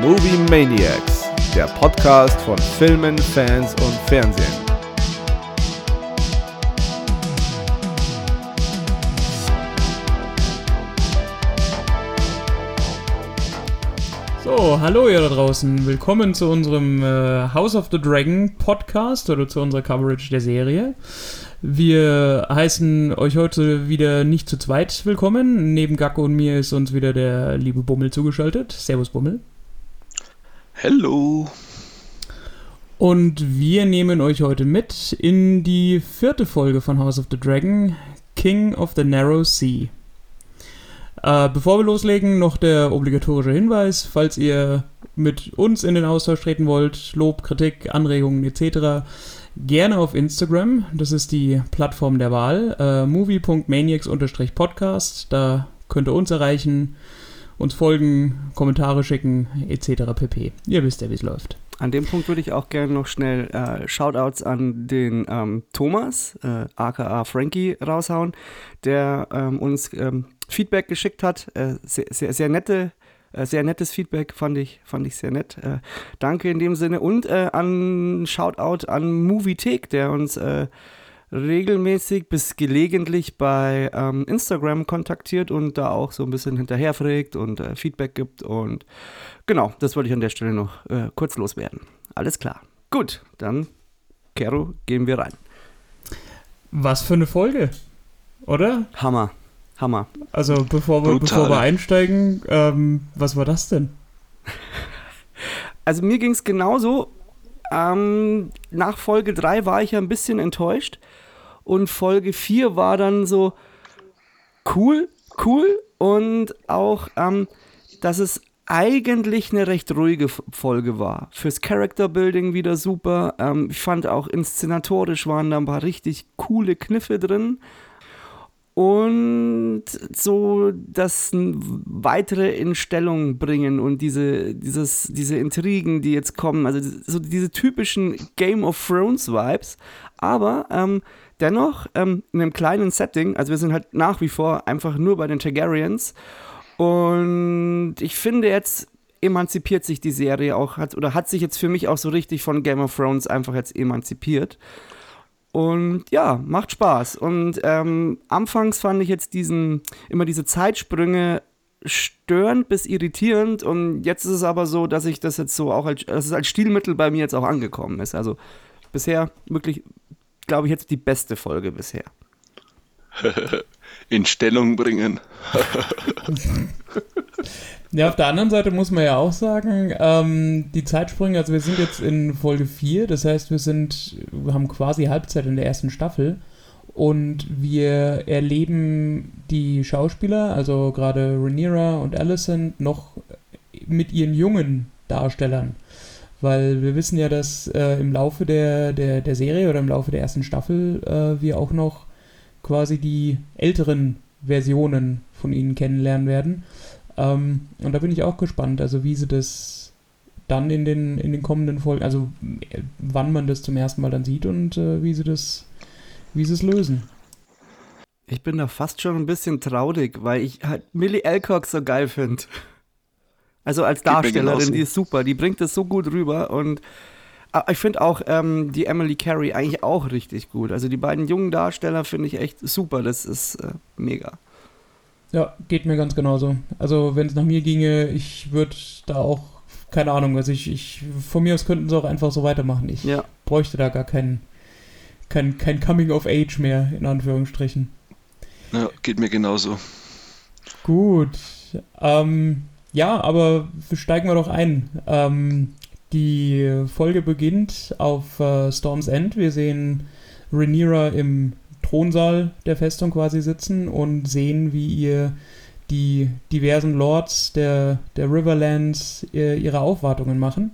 Movie Maniacs, der Podcast von Filmen, Fans und Fernsehen. So, hallo ihr da draußen. Willkommen zu unserem äh, House of the Dragon Podcast oder zu unserer Coverage der Serie. Wir heißen euch heute wieder nicht zu zweit willkommen. Neben Gacko und mir ist uns wieder der liebe Bummel zugeschaltet. Servus Bummel. Hello. Und wir nehmen euch heute mit in die vierte Folge von House of the Dragon, King of the Narrow Sea. Äh, bevor wir loslegen, noch der obligatorische Hinweis, falls ihr mit uns in den Austausch treten wollt, Lob, Kritik, Anregungen etc., gerne auf Instagram. Das ist die Plattform der Wahl. Äh, movie.maniacs-podcast. Da könnt ihr uns erreichen, uns folgen, Kommentare schicken, etc. pp. Ihr wisst ja, wie es läuft. An dem Punkt würde ich auch gerne noch schnell äh, Shoutouts an den ähm, Thomas, äh, aka Frankie, raushauen, der ähm, uns ähm, Feedback geschickt hat. Äh, sehr, sehr, sehr nette äh, sehr nettes Feedback, fand ich, fand ich sehr nett. Äh, danke in dem Sinne. Und äh, an Shoutout an Moviethek, der uns regelmäßig bis gelegentlich bei ähm, Instagram kontaktiert und da auch so ein bisschen hinterherfragt und äh, Feedback gibt. Und genau, das wollte ich an der Stelle noch äh, kurz loswerden. Alles klar. Gut, dann, Kero, gehen wir rein. Was für eine Folge, oder? Hammer. Hammer. Also bevor wir, bevor wir einsteigen, ähm, was war das denn? Also mir ging es genauso. Ähm, nach Folge 3 war ich ja ein bisschen enttäuscht. Und Folge 4 war dann so cool, cool. Und auch, ähm, dass es eigentlich eine recht ruhige Folge war. Fürs Character Building wieder super. Ähm, ich fand auch inszenatorisch waren da ein paar richtig coole Kniffe drin und so das weitere in Stellung bringen und diese, dieses, diese Intrigen, die jetzt kommen, also so diese typischen Game of Thrones Vibes, aber ähm, dennoch ähm, in einem kleinen Setting, also wir sind halt nach wie vor einfach nur bei den Targaryens und ich finde jetzt emanzipiert sich die Serie auch, hat, oder hat sich jetzt für mich auch so richtig von Game of Thrones einfach jetzt emanzipiert. Und ja, macht Spaß. Und ähm, anfangs fand ich jetzt diesen, immer diese Zeitsprünge störend bis irritierend. Und jetzt ist es aber so, dass ich das jetzt so auch als, dass es als Stilmittel bei mir jetzt auch angekommen ist. Also bisher wirklich, glaube ich, jetzt die beste Folge bisher. In Stellung bringen. Ja, auf der anderen Seite muss man ja auch sagen, ähm, die Zeitsprünge, also wir sind jetzt in Folge 4, das heißt, wir sind, wir haben quasi Halbzeit in der ersten Staffel und wir erleben die Schauspieler, also gerade Rhaenyra und Alicent, noch mit ihren jungen Darstellern. Weil wir wissen ja, dass äh, im Laufe der, der, der Serie oder im Laufe der ersten Staffel äh, wir auch noch quasi die älteren Versionen von ihnen kennenlernen werden. Ähm, und da bin ich auch gespannt, also wie sie das dann in den, in den kommenden Folgen, also äh, wann man das zum ersten Mal dann sieht und äh, wie sie das, wie sie es lösen. Ich bin da fast schon ein bisschen traurig, weil ich halt Millie Alcock so geil finde. Also als Darstellerin, die ist super, die bringt das so gut rüber und ah, ich finde auch ähm, die Emily Carey eigentlich auch richtig gut. Also die beiden jungen Darsteller finde ich echt super, das ist äh, mega. Ja, geht mir ganz genauso. Also, wenn es nach mir ginge, ich würde da auch, keine Ahnung, also ich, ich, von mir aus könnten sie auch einfach so weitermachen. Ich ja. bräuchte da gar kein, kein, kein Coming of Age mehr, in Anführungsstrichen. Ja, geht mir genauso. Gut. Ähm, ja, aber steigen wir doch ein. Ähm, die Folge beginnt auf äh, Storm's End. Wir sehen Rhaenyra im Thronsaal der Festung quasi sitzen und sehen, wie ihr die diversen Lords der, der Riverlands äh, ihre Aufwartungen machen.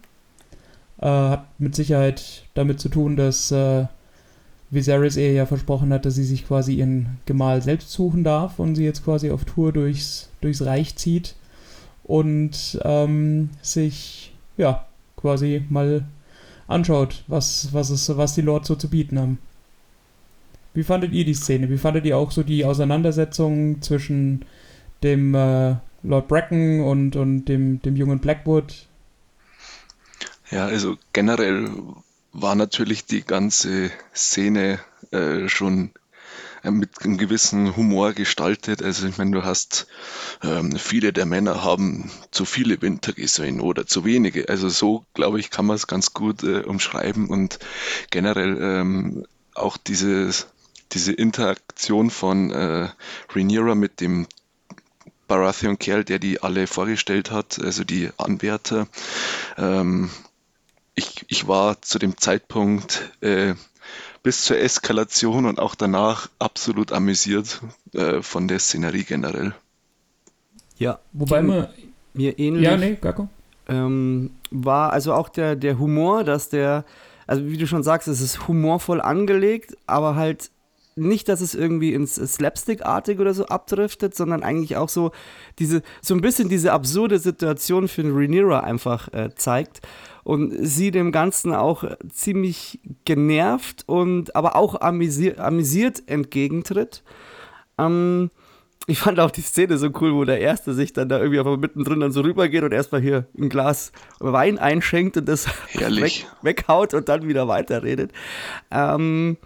Äh, hat mit Sicherheit damit zu tun, dass äh, Viserys ihr ja versprochen hat, dass sie sich quasi ihren Gemahl selbst suchen darf und sie jetzt quasi auf Tour durchs, durchs Reich zieht und ähm, sich ja quasi mal anschaut, was, was, es, was die Lords so zu bieten haben. Wie fandet ihr die Szene? Wie fandet ihr auch so die Auseinandersetzung zwischen dem äh, Lord Bracken und, und dem, dem jungen Blackwood? Ja, also generell war natürlich die ganze Szene äh, schon mit einem gewissen Humor gestaltet. Also ich meine, du hast ähm, viele der Männer haben zu viele Winter gesehen oder zu wenige. Also so, glaube ich, kann man es ganz gut äh, umschreiben und generell ähm, auch dieses, diese Interaktion von äh, Rhaenyra mit dem Baratheon-Kerl, der die alle vorgestellt hat, also die Anwärter. Ähm, ich, ich war zu dem Zeitpunkt äh, bis zur Eskalation und auch danach absolut amüsiert äh, von der Szenerie generell. Ja. Wobei man. Mir ähnlich. Ja, nee, ähm, war also auch der, der Humor, dass der, also wie du schon sagst, es ist humorvoll angelegt, aber halt nicht, dass es irgendwie ins Slapstick-artig oder so abdriftet, sondern eigentlich auch so diese, so ein bisschen diese absurde Situation für Rhaenyra einfach äh, zeigt und sie dem Ganzen auch ziemlich genervt und aber auch amüsiert, amüsiert entgegentritt. Ähm, ich fand auch die Szene so cool, wo der Erste sich dann da irgendwie einfach mittendrin dann so rübergeht und erstmal hier ein Glas Wein einschenkt und das weg, weghaut und dann wieder weiterredet. Ähm,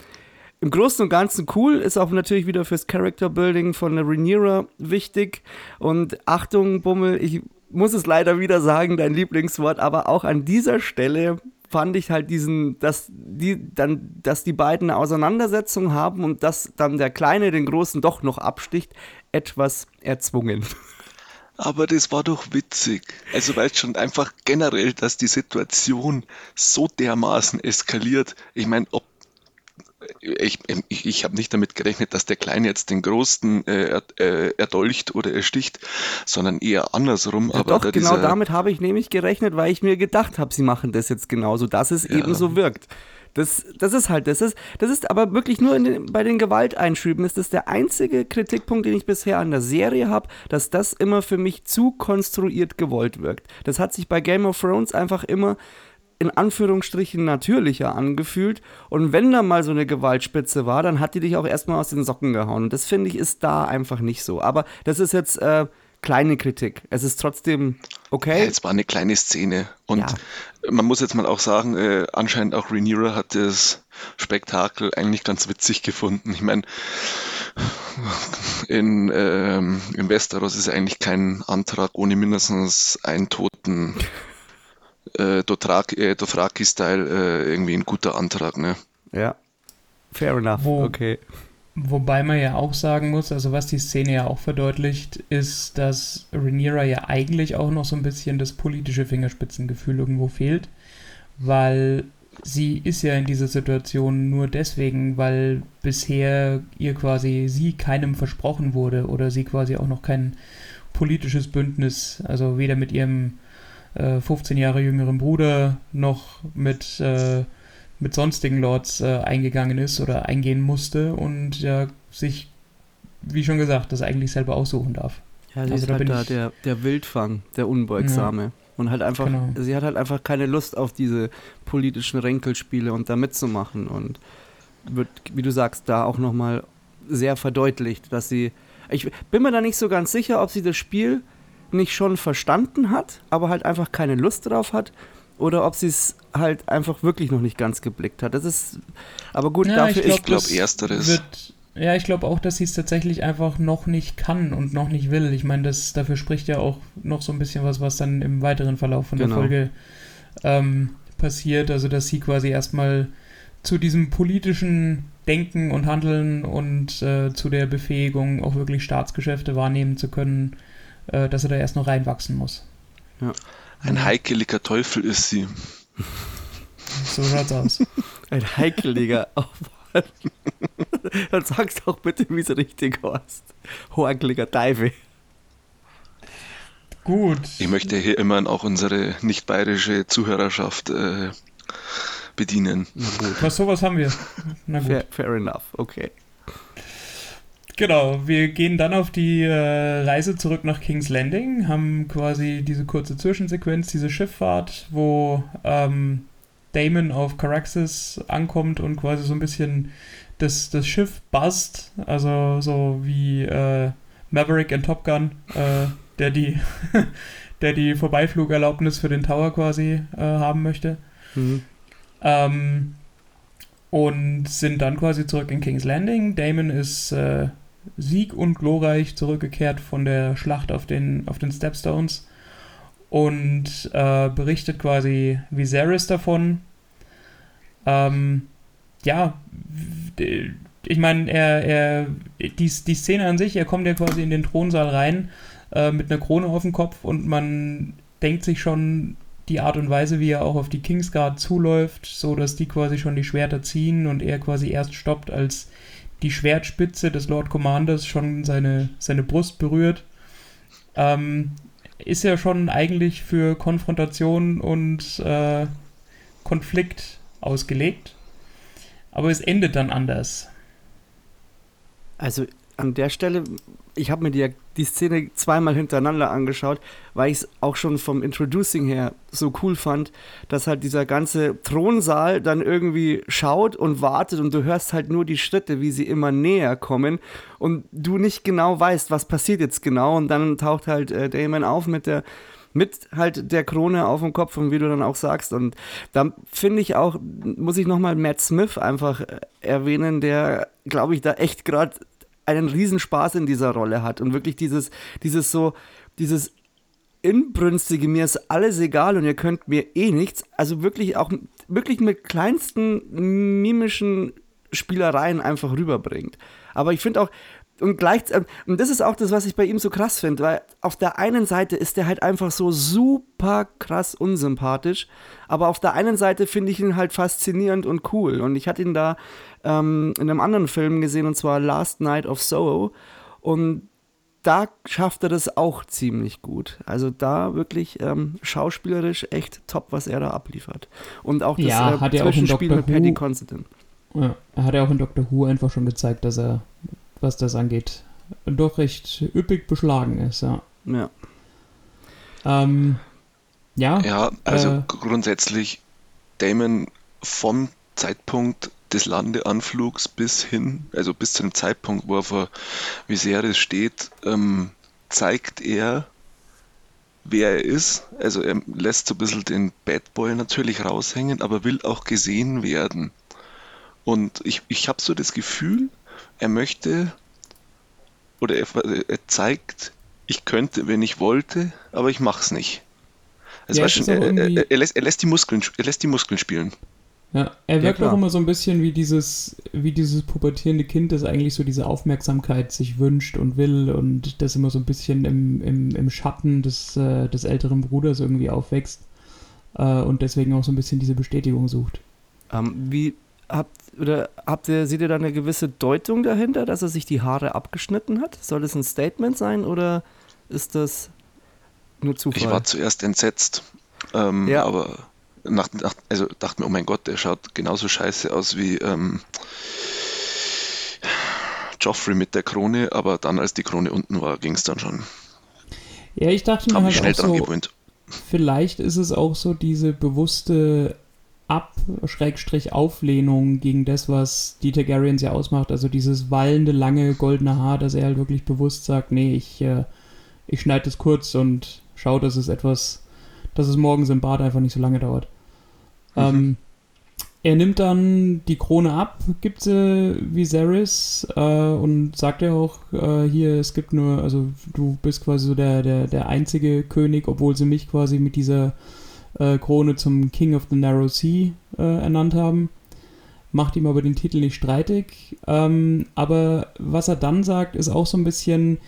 Im Großen und Ganzen cool, ist auch natürlich wieder fürs Character Building von der Rhaenyra wichtig. Und Achtung, Bummel, ich muss es leider wieder sagen, dein Lieblingswort, aber auch an dieser Stelle fand ich halt diesen, dass die dann, dass die beiden eine Auseinandersetzung haben und dass dann der Kleine den Großen doch noch absticht, etwas erzwungen. Aber das war doch witzig. Also weißt schon einfach generell, dass die Situation so dermaßen eskaliert. Ich meine, ob ich, ich, ich habe nicht damit gerechnet, dass der Kleine jetzt den Großen äh, äh, erdolcht oder ersticht, sondern eher andersrum. Ja, aber doch, da genau damit habe ich nämlich gerechnet, weil ich mir gedacht habe, sie machen das jetzt genauso, dass es Ja. eben so wirkt. Das, das ist halt, das ist, das ist aber wirklich nur den, bei den Gewalteinschüben ist das der einzige Kritikpunkt, den ich bisher an der Serie habe, dass das immer für mich zu konstruiert gewollt wirkt. Das hat sich bei Game of Thrones einfach immer in Anführungsstrichen natürlicher angefühlt. Und wenn da mal so eine Gewaltspitze war, dann hat die dich auch erstmal aus den Socken gehauen. Und das finde ich ist da einfach nicht so. Aber das ist jetzt äh, kleine Kritik. Es ist trotzdem Ja, okay. jetzt war eine kleine Szene. Und Ja. man muss jetzt mal auch sagen, äh, anscheinend auch Rhaenyra hat das Spektakel eigentlich ganz witzig gefunden. Ich meine, in, ähm, in Westeros ist eigentlich kein Antrag ohne mindestens einen toten äh, äh, Dothraki-Style äh, irgendwie ein guter Antrag, ne? Ja. Fair enough. Wo- Okay. Wobei man ja auch sagen muss, also was die Szene ja auch verdeutlicht, ist, dass Rhaenyra ja eigentlich auch noch so ein bisschen das politische Fingerspitzengefühl irgendwo fehlt, weil sie ist ja in dieser Situation nur deswegen, weil bisher ihr quasi sie keinem versprochen wurde oder sie quasi auch noch kein politisches Bündnis, also weder mit ihrem äh, 15 Jahre jüngeren Bruder noch mit äh, mit sonstigen Lords äh, eingegangen ist oder eingehen musste und ja sich, wie schon gesagt, das eigentlich selber aussuchen darf. Ja, sie Also ist da halt da ich- der, der Wildfang, der Unbeugsame. Und halt einfach, Genau. sie hat halt einfach keine Lust auf diese politischen Ränkelspiele und da mitzumachen. Und wird, wie du sagst, da auch nochmal sehr verdeutlicht, dass sie. Ich bin mir da nicht so ganz sicher, ob sie das Spiel nicht schon verstanden hat, aber halt einfach keine Lust drauf hat. Oder ob sie es halt einfach wirklich noch nicht ganz geblickt hat. Das ist. Aber gut, Ja, dafür Ich glaube, das ersteres. Wird, ja, ich glaube auch, dass sie es tatsächlich einfach noch nicht kann und noch nicht will. Ich meine, das dafür spricht ja auch noch so ein bisschen was, was dann im weiteren Verlauf von Genau. der Folge ähm, passiert. Also, dass sie quasi erstmal zu diesem politischen Denken und Handeln und äh, zu der Befähigung, auch wirklich Staatsgeschäfte wahrnehmen zu können, äh, dass er da erst noch reinwachsen muss. Ein heikeliger Teufel ist sie. So schaut's aus. Ein heikeliger Aufwand. Dann sagst doch bitte, wie es richtig heißt. Horkeliger Teufel. Gut. Ich möchte hier immerhin auch unsere nicht bayerische Zuhörerschaft äh, bedienen. Na gut. Was sowas haben wir. Na gut. Fair, fair enough, okay. Genau, wir gehen dann auf die äh, Reise zurück nach King's Landing, haben quasi diese kurze Zwischensequenz, diese Schifffahrt, wo ähm, Damon auf Caraxes ankommt und quasi so ein bisschen das, das Schiff buzzt, also so wie äh, Maverick in Top Gun, äh, der die, der die Vorbeiflugerlaubnis für den Tower quasi äh, haben möchte. Mhm. Ähm, und sind dann quasi zurück in King's Landing. Damon ist äh, sieg- und glorreich zurückgekehrt von der Schlacht auf den, auf den Stepstones und äh, berichtet quasi Viserys davon. Ähm, ja, ich meine, er, er, die, die Szene an sich, er kommt ja quasi in den Thronsaal rein äh, mit einer Krone auf dem Kopf und man denkt sich schon die Art und Weise, wie er auch auf die Kingsguard zuläuft, so dass die quasi schon die Schwerter ziehen und er quasi erst stoppt, als die Schwertspitze des Lord Commanders schon seine, seine Brust berührt. Ähm, ist ja schon eigentlich für Konfrontation und äh, Konflikt ausgelegt. Aber es endet dann anders. Also an der Stelle, ich habe mir die, die Szene zweimal hintereinander angeschaut, weil ich es auch schon vom Introducing her so cool fand, dass halt dieser ganze Thronsaal dann irgendwie schaut und wartet und du hörst halt nur die Schritte, wie sie immer näher kommen und du nicht genau weißt, was passiert jetzt genau und dann taucht halt äh, Damon auf mit der mit halt der Krone auf dem Kopf und wie du dann auch sagst. Und da finde ich auch, muss ich nochmal Matt Smith einfach äh, erwähnen, der, glaube ich, da echt gerade einen Riesenspaß in dieser Rolle hat und wirklich dieses, dieses so, dieses inbrünstige, mir ist alles egal und ihr könnt mir eh nichts, also wirklich auch, wirklich mit kleinsten mimischen Spielereien einfach rüberbringt. Aber ich finde auch, und gleich, und das ist auch das, was ich bei ihm so krass finde, weil auf der einen Seite ist der halt einfach so super krass unsympathisch, aber auf der einen Seite finde ich ihn halt faszinierend und cool. Und ich hatte ihn da ähm, in einem anderen Film gesehen, und zwar Last Night of Soho. Und da schafft er das auch ziemlich gut. Also da wirklich ähm, schauspielerisch echt top, was er da abliefert. Und auch das Ja, äh, hat er auch in Zwischenspiel Doctor mit Paddy Who- Considine. Ja, er hat ja auch in Doctor Who einfach schon gezeigt, dass er, was das angeht, doch recht üppig beschlagen ist, ja. Ja. Ähm, ja, Ja, also Äh. grundsätzlich Damon vom Zeitpunkt des Landeanflugs bis hin, also bis zu dem Zeitpunkt, wo er vor Viserys steht, ähm, zeigt er, wer er ist. Also er lässt so ein bisschen den Bad Boy natürlich raushängen, aber will auch gesehen werden. Und ich, ich habe so das Gefühl, er möchte oder er, er zeigt, ich könnte, wenn ich wollte, aber ich mach's nicht. Also Ja, es auch er, er, er, lässt, er, lässt die Muskeln, er lässt die Muskeln spielen. ja, er wirkt klar. auch immer so ein bisschen wie dieses, wie dieses pubertierende Kind, das eigentlich so diese Aufmerksamkeit sich wünscht und will und das immer so ein bisschen im, im, im Schatten des, äh, des älteren Bruders irgendwie aufwächst äh, und deswegen auch so ein bisschen diese Bestätigung sucht. Ähm, wie habt oder habt ihr, seht ihr da eine gewisse Deutung dahinter, dass er sich die Haare abgeschnitten hat? Soll das ein Statement sein oder ist das nur Zufall? Ich war zuerst entsetzt, ähm, Ja. aber nach, nach, also dachte mir, oh mein Gott, der schaut genauso scheiße aus wie ähm, Joffrey mit der Krone, aber dann, als die Krone unten war, ging es dann schon. Ja, ich dachte mir halt schnell auch dran so, gewöhnt. vielleicht ist es auch so diese bewusste Ab-Auflehnung gegen das, was die Targaryens ja ausmacht. Also dieses wallende, lange, goldene Haar, dass er halt wirklich bewusst sagt, nee, ich, äh, ich schneide es kurz und schaue, dass es etwas, dass es morgens im Bad einfach nicht so lange dauert. Mhm. Ähm, er nimmt dann die Krone ab, gibt sie Viserys äh, und sagt ja auch, äh, hier, es gibt nur, also du bist quasi so der, der, der einzige König, obwohl sie mich quasi mit dieser äh, Krone zum King of the Narrow Sea äh, ernannt haben. Macht ihm aber den Titel nicht streitig. Ähm, aber was er dann sagt, ist auch so ein bisschen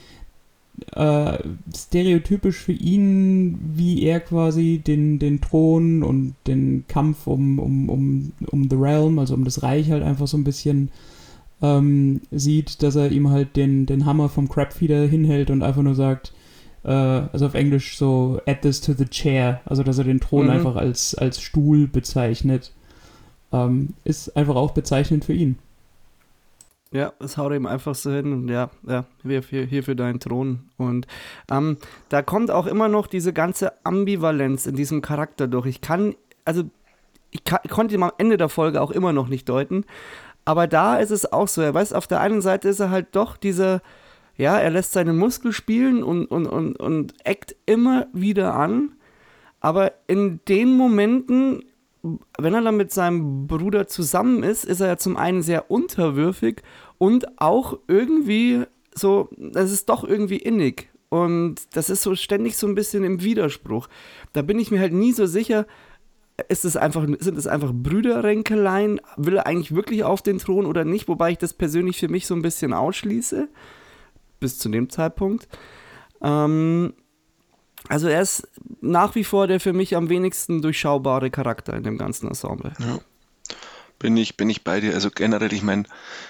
äh, stereotypisch für ihn, wie er quasi den, den Thron und den Kampf um, um, um, um The Realm, also um das Reich halt einfach so ein bisschen ähm, sieht, dass er ihm halt den, den Hammer vom Crabfeeder hinhält und einfach nur sagt, also auf Englisch so, add this to the chair, also dass er den Thron Mhm. einfach als, als Stuhl bezeichnet, ähm, ist einfach auch bezeichnend für ihn. Ja, das haut ihm einfach so hin und ja, ja, hier für, hier für deinen Thron. Und ähm, da kommt auch immer noch diese ganze Ambivalenz in diesem Charakter durch. Ich kann, also ich, kann, konnte ihn am Ende der Folge auch immer noch nicht deuten, aber da ist es auch so. Er weiß, auf der einen Seite ist er halt doch dieser, Ja, er lässt seine Muskel spielen und, und, und, und eckt immer wieder an. Aber in den Momenten, wenn er dann mit seinem Bruder zusammen ist, ist er ja zum einen sehr unterwürfig und auch irgendwie so, das ist doch irgendwie innig. Und das ist so ständig so ein bisschen im Widerspruch. Da bin ich mir halt nie so sicher, ist es einfach, sind es einfach Brüderränkeleien? Will er eigentlich wirklich auf den Thron oder nicht? Wobei ich das persönlich für mich so ein bisschen ausschließe. Bis zu dem Zeitpunkt. Ähm, also er ist nach wie vor der für mich am wenigsten durchschaubare Charakter in dem ganzen Ensemble. Ja. Bin ich, bin ich bei dir. Also generell, ich meine,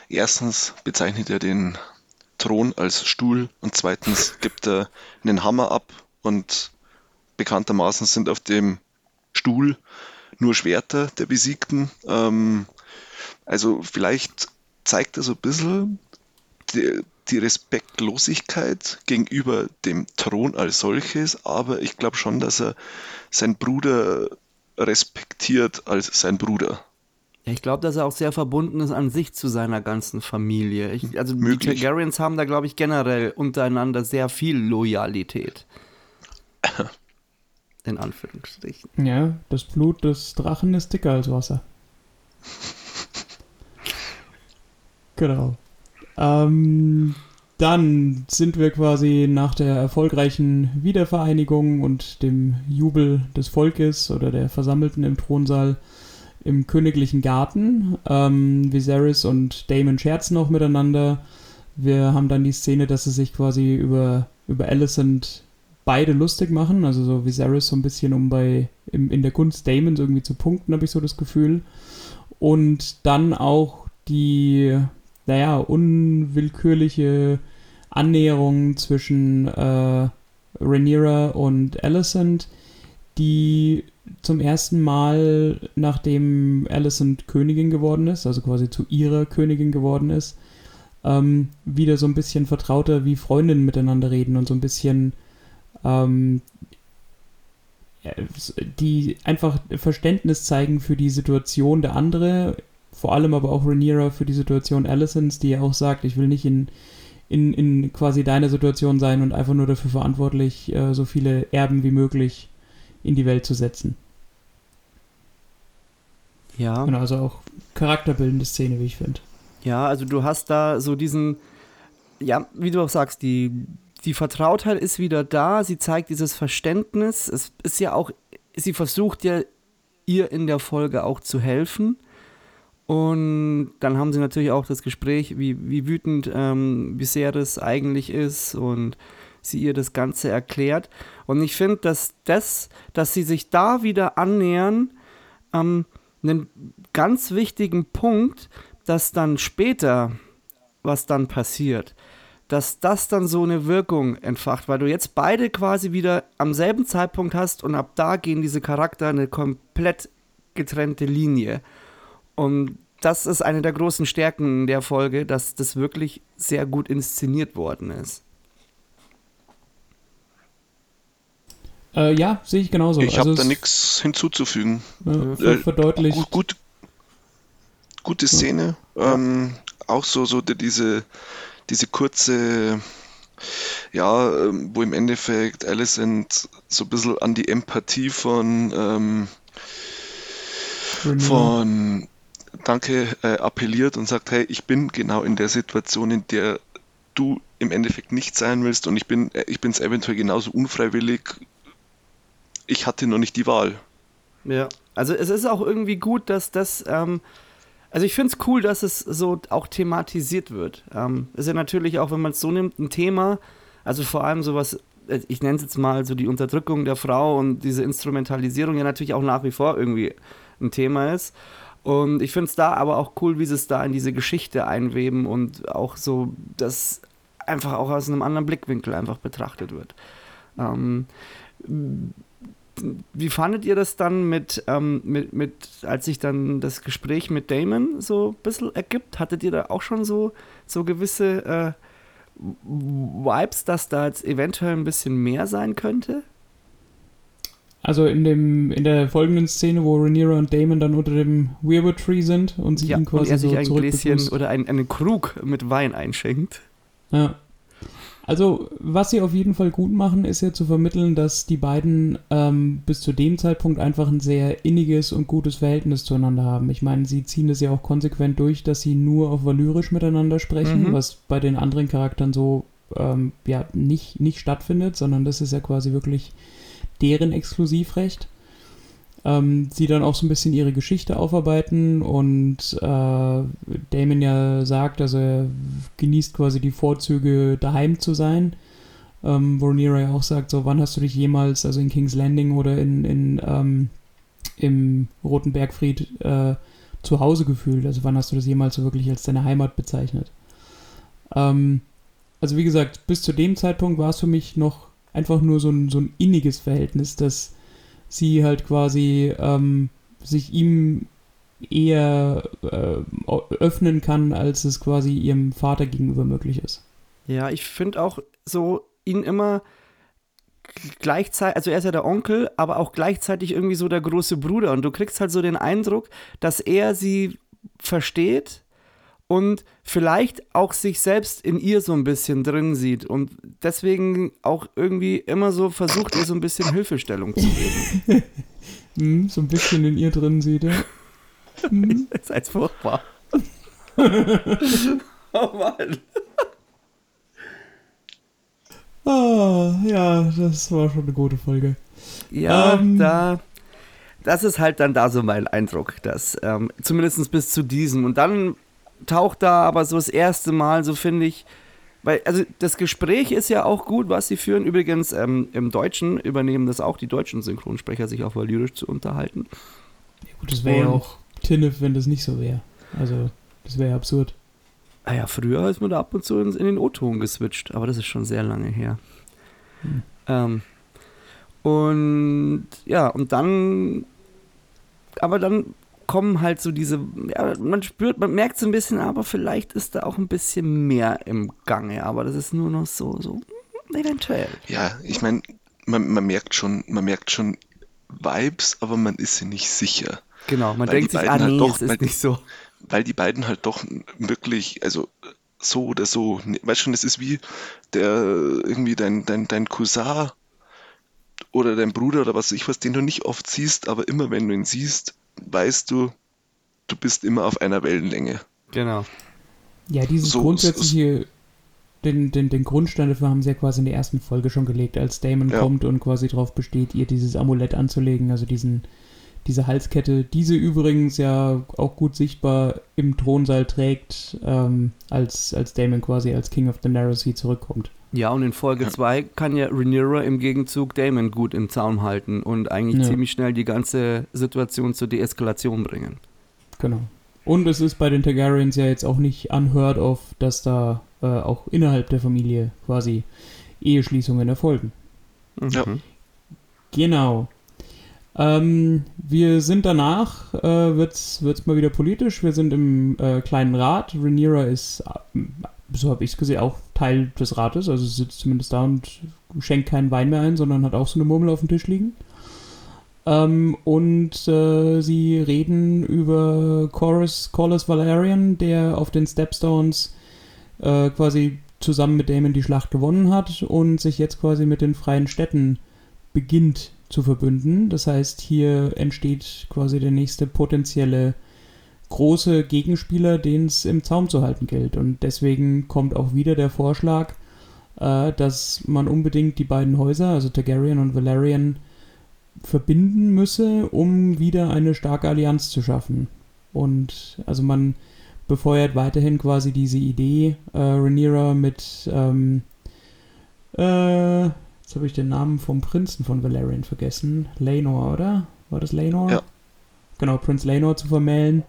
erstens bezeichnet er den Thron als Stuhl und zweitens gibt er einen Hammer ab und bekanntermaßen sind auf dem Stuhl nur Schwerter der Besiegten. Ähm, also vielleicht zeigt er so ein bisschen die, die Respektlosigkeit gegenüber dem Thron als solches, aber ich glaube schon, dass er seinen Bruder respektiert als sein Bruder. Ich glaube, dass er auch sehr verbunden ist an sich zu seiner ganzen Familie. Ich, also Möglich. die Targaryens haben da, glaube ich, generell untereinander sehr viel Loyalität. In Anführungsstrichen. Ja, das Blut des Drachen ist dicker als Wasser. genau. Ähm, dann sind wir quasi nach der erfolgreichen Wiedervereinigung und dem Jubel des Volkes oder der Versammelten im Thronsaal im königlichen Garten. Ähm, Viserys und Daemon scherzen auch miteinander. Wir haben dann die Szene, dass sie sich quasi über, über Alicent beide lustig machen. Also so Viserys so ein bisschen, um bei im, in der Gunst Daemons irgendwie zu punkten, habe ich so das Gefühl. Und dann auch die, naja, unwillkürliche Annäherung zwischen äh, Rhaenyra und Alicent, die zum ersten Mal, nachdem Alicent Königin geworden ist, also quasi zu ihrer Königin geworden ist, ähm, wieder so ein bisschen vertrauter wie Freundinnen miteinander reden und so ein bisschen ähm, die einfach Verständnis zeigen für die Situation der andere, vor allem aber auch Rhaenyra für die Situation Alicents, die ja auch sagt, ich will nicht in, in, in quasi deiner Situation sein und einfach nur dafür verantwortlich, äh, so viele Erben wie möglich in die Welt zu setzen. Ja. Genau, also auch charakterbildende Szene, wie ich finde. Ja, also du hast da so diesen, ja, wie du auch sagst, die, die Vertrautheit ist wieder da, sie zeigt dieses Verständnis. Es ist ja auch, sie versucht ja ihr in der Folge auch zu helfen. Und dann haben sie natürlich auch das Gespräch, wie, wie wütend ähm, Viserys eigentlich ist und sie ihr das Ganze erklärt. Und ich finde, dass das, dass sie sich da wieder annähern, ähm, einen ganz wichtigen Punkt, dass dann später, was dann passiert, dass das dann so eine Wirkung entfacht, weil du jetzt beide quasi wieder am selben Zeitpunkt hast und ab da gehen diese Charakter eine komplett getrennte Linie. Und das ist eine der großen Stärken der Folge, dass das wirklich sehr gut inszeniert worden ist. Äh, ja, sehe ich genauso. Ich habe also da es, nichts hinzuzufügen. äh, ver Äh, verdeutlicht. Gut, gut, gute Szene. Ähm, auch so, so die, diese, diese kurze, ja, ähm, wo im Endeffekt Alicent so ein bisschen an die Empathie von, ähm, von Danke äh, appelliert und sagt, hey, ich bin genau in der Situation, in der du im Endeffekt nicht sein willst und ich bin äh, ich bin es eventuell genauso unfreiwillig. Ich hatte noch nicht die Wahl. Ja, also es ist auch irgendwie gut, dass das, ähm, also ich finde es cool, dass es so auch thematisiert wird. Ähm, ist ja natürlich auch, wenn man es so nimmt, ein Thema, also vor allem sowas, äh, ich nenne es jetzt mal so die Unterdrückung der Frau und diese Instrumentalisierung ja natürlich auch nach wie vor irgendwie ein Thema ist. Und ich finde es da aber auch cool, wie sie es da in diese Geschichte einweben und auch so, dass einfach auch aus einem anderen Blickwinkel einfach betrachtet wird. Ähm, wie fandet ihr das dann mit, ähm, mit, mit, als sich dann das Gespräch mit Damon so ein bisschen ergibt? Hattet ihr da auch schon so, so gewisse äh, Vibes, dass da jetzt eventuell ein bisschen mehr sein könnte? Also in dem in der folgenden Szene, wo Rhaenyra und Damon dann unter dem Weirwood Tree sind und sie Ja, ihn und quasi er sich so ein Gläschen oder ein, einen Krug mit Wein einschenkt. Ja. Also, was sie auf jeden Fall gut machen, ist ja zu vermitteln, dass die beiden ähm, bis zu dem Zeitpunkt einfach ein sehr inniges und gutes Verhältnis zueinander haben. Ich meine, sie ziehen das ja auch konsequent durch, dass sie nur auf Valyrisch miteinander sprechen, Mhm. was bei den anderen Charakteren so ähm, ja nicht, nicht stattfindet, sondern das ist ja quasi wirklich deren Exklusivrecht. Ähm, sie dann auch so ein bisschen ihre Geschichte aufarbeiten und äh, Damon ja sagt, also er genießt quasi die Vorzüge, daheim zu sein. Ähm, wo Rhaenyra ja auch sagt, so wann hast du dich jemals, also in King's Landing oder in, in ähm, im Roten Bergfried äh, zu Hause gefühlt? Also wann hast du das jemals so wirklich als deine Heimat bezeichnet? Ähm, also wie gesagt, bis zu dem Zeitpunkt war es für mich noch einfach nur so ein, so ein inniges Verhältnis, dass sie halt quasi ähm, sich ihm eher äh, öffnen kann, als es quasi ihrem Vater gegenüber möglich ist. Ja, ich finde auch so ihn immer gleichzeitig, also er ist ja der Onkel, aber auch gleichzeitig irgendwie so der große Bruder. Und du kriegst halt so den Eindruck, dass er sie versteht und vielleicht auch sich selbst in ihr so ein bisschen drin sieht und deswegen auch irgendwie immer so versucht, ihr so ein bisschen Hilfestellung zu geben. Hm, so ein bisschen in ihr drin sieht er. Hm. Das ist als furchtbar. oh Mann. Ah, ja, das war schon eine gute Folge. Ja, Ähm. da. Das ist halt dann da so mein Eindruck, dass ähm, zumindest bis zu diesem. Und dann taucht da aber so das erste Mal, so finde ich, weil, also das Gespräch ist ja auch gut, was sie führen. Übrigens, ähm, im Deutschen übernehmen das auch die deutschen Synchronsprecher, sich auch valyrisch zu unterhalten. Ja, gut, das wäre ja auch Tinnef, wenn das nicht so wäre. Also, das wäre ja absurd. Ah ja, früher ist man da ab und zu in, in den O-Ton geswitcht, aber das ist schon sehr lange her. Hm. Ähm, und ja, und dann, aber dann kommen halt so diese, ja, man spürt, man merkt so ein bisschen, aber vielleicht ist da auch ein bisschen mehr im Gange, aber das ist nur noch so, so eventuell. Ja, ich meine, man, man merkt schon, man merkt schon Vibes, aber man ist sich nicht sicher. Genau, man Weil denkt die sich, ah beiden halt nee, doch- es ist weil- nicht so. weil die beiden halt doch wirklich, also so oder so, ne, weißt schon, es ist wie der irgendwie dein, dein, dein Cousin oder dein Bruder oder was weiß ich was, den du nicht oft siehst, aber immer wenn du ihn siehst, weißt du, du bist immer auf einer Wellenlänge. Genau. Ja, dieses So, grundsätzliche, den, den, den Grundstein dafür haben sie ja quasi in der ersten Folge schon gelegt, als Damon Ja. kommt und quasi darauf besteht, ihr dieses Amulett anzulegen, also diesen, diese Halskette, diese übrigens ja auch gut sichtbar im Thronsaal trägt, ähm, als, als Damon quasi als King of the Narrow Sea zurückkommt. Ja, und in Folge Ja. 2 kann ja Rhaenyra im Gegenzug Damon gut im Zaum halten und eigentlich Ja. ziemlich schnell die ganze Situation zur Deeskalation bringen. Genau. Und es ist bei den Targaryens ja jetzt auch nicht unheard of, dass da äh, auch innerhalb der Familie quasi Eheschließungen erfolgen. Ja. Mhm. Genau. Ähm, wir sind danach, äh, wird's, wird's mal wieder politisch. Wir sind im äh, kleinen Rat. Rhaenyra ist, äh, so habe ich es gesehen, auch Teil des Rates. Also sitzt zumindest da und schenkt keinen Wein mehr ein, sondern hat auch so eine Murmel auf dem Tisch liegen. Ähm, und äh, sie reden über Chorus, Corlys Valerian, der auf den Stepstones äh, quasi zusammen mit Daemon die Schlacht gewonnen hat und sich jetzt quasi mit den freien Städten beginnt zu verbünden. Das heißt, hier entsteht quasi der nächste potenzielle große Gegenspieler, den es im Zaum zu halten gilt. Und deswegen kommt auch wieder der Vorschlag, äh, dass man unbedingt die beiden Häuser, also Targaryen und Valerian, verbinden müsse, um wieder eine starke Allianz zu schaffen. Und also man befeuert weiterhin quasi diese Idee, äh, Rhaenyra mit ähm, äh, Jetzt habe ich den Namen vom Prinzen von Valerian vergessen. Laenor, oder? War das Laenor? Ja. Genau, Prinz Laenor zu vermählen,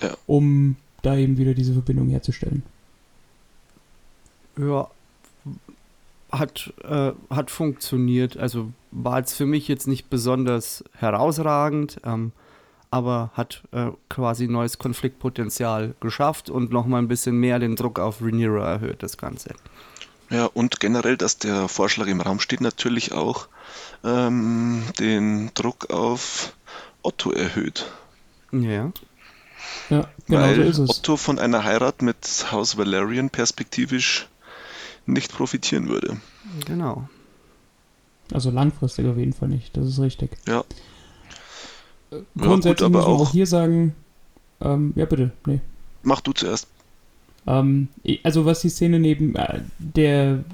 Ja. um da eben wieder diese Verbindung herzustellen. Ja, hat, äh, hat funktioniert. Also war jetzt für mich jetzt nicht besonders herausragend, ähm, aber hat äh, quasi neues Konfliktpotenzial geschafft und nochmal ein bisschen mehr den Druck auf Rhaenyra erhöht, das Ganze. Ja, und generell, dass der Vorschlag im Raum steht, natürlich auch ähm, den Druck auf Otto erhöht. Ja. Ja, genau weil so ist es. Otto von einer Heirat mit Haus Valerian perspektivisch nicht profitieren würde. Genau. Also langfristig auf jeden Fall nicht, das ist richtig. Ja. Grundsätzlich ja, gut, muss man auch, auch hier sagen, ähm, ja bitte, nee. Mach du zuerst. Ähm, also was die Szene neben äh, der,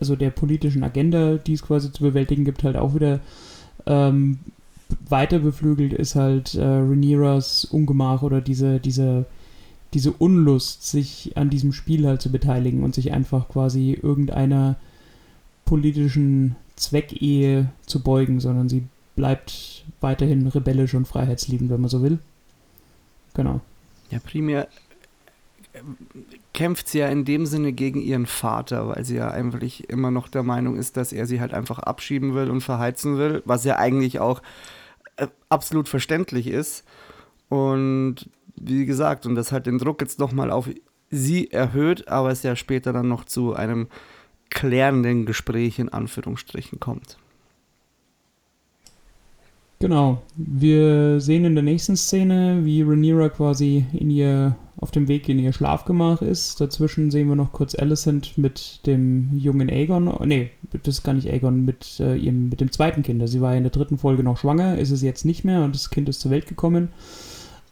also der politischen Agenda, die es quasi zu bewältigen gibt, halt auch wieder ähm, weiter beflügelt, ist halt äh, Rhaenyras Ungemach oder diese, diese, diese Unlust, sich an diesem Spiel halt zu beteiligen und sich einfach quasi irgendeiner politischen Zweckehe zu beugen, sondern sie bleibt weiterhin rebellisch und freiheitsliebend, wenn man so will. Genau. Ja, primär äh, kämpft sie ja in dem Sinne gegen ihren Vater, weil sie ja eigentlich immer noch der Meinung ist, dass er sie halt einfach abschieben will und verheizen will, was ja eigentlich auch absolut verständlich ist. Und wie gesagt, und das hat den Druck jetzt nochmal auf sie erhöht, aber es ja später dann noch zu einem klärenden Gespräch in Anführungsstrichen kommt. Genau. Wir sehen in der nächsten Szene, wie Rhaenyra quasi in ihr, auf dem Weg in ihr Schlafgemach ist. Dazwischen sehen wir noch kurz Alicent mit dem jungen Aegon. Nee, das ist gar nicht Aegon, mit, äh, ihrem, mit dem zweiten Kind. Also sie war in der dritten Folge noch schwanger, ist es jetzt nicht mehr und das Kind ist zur Welt gekommen.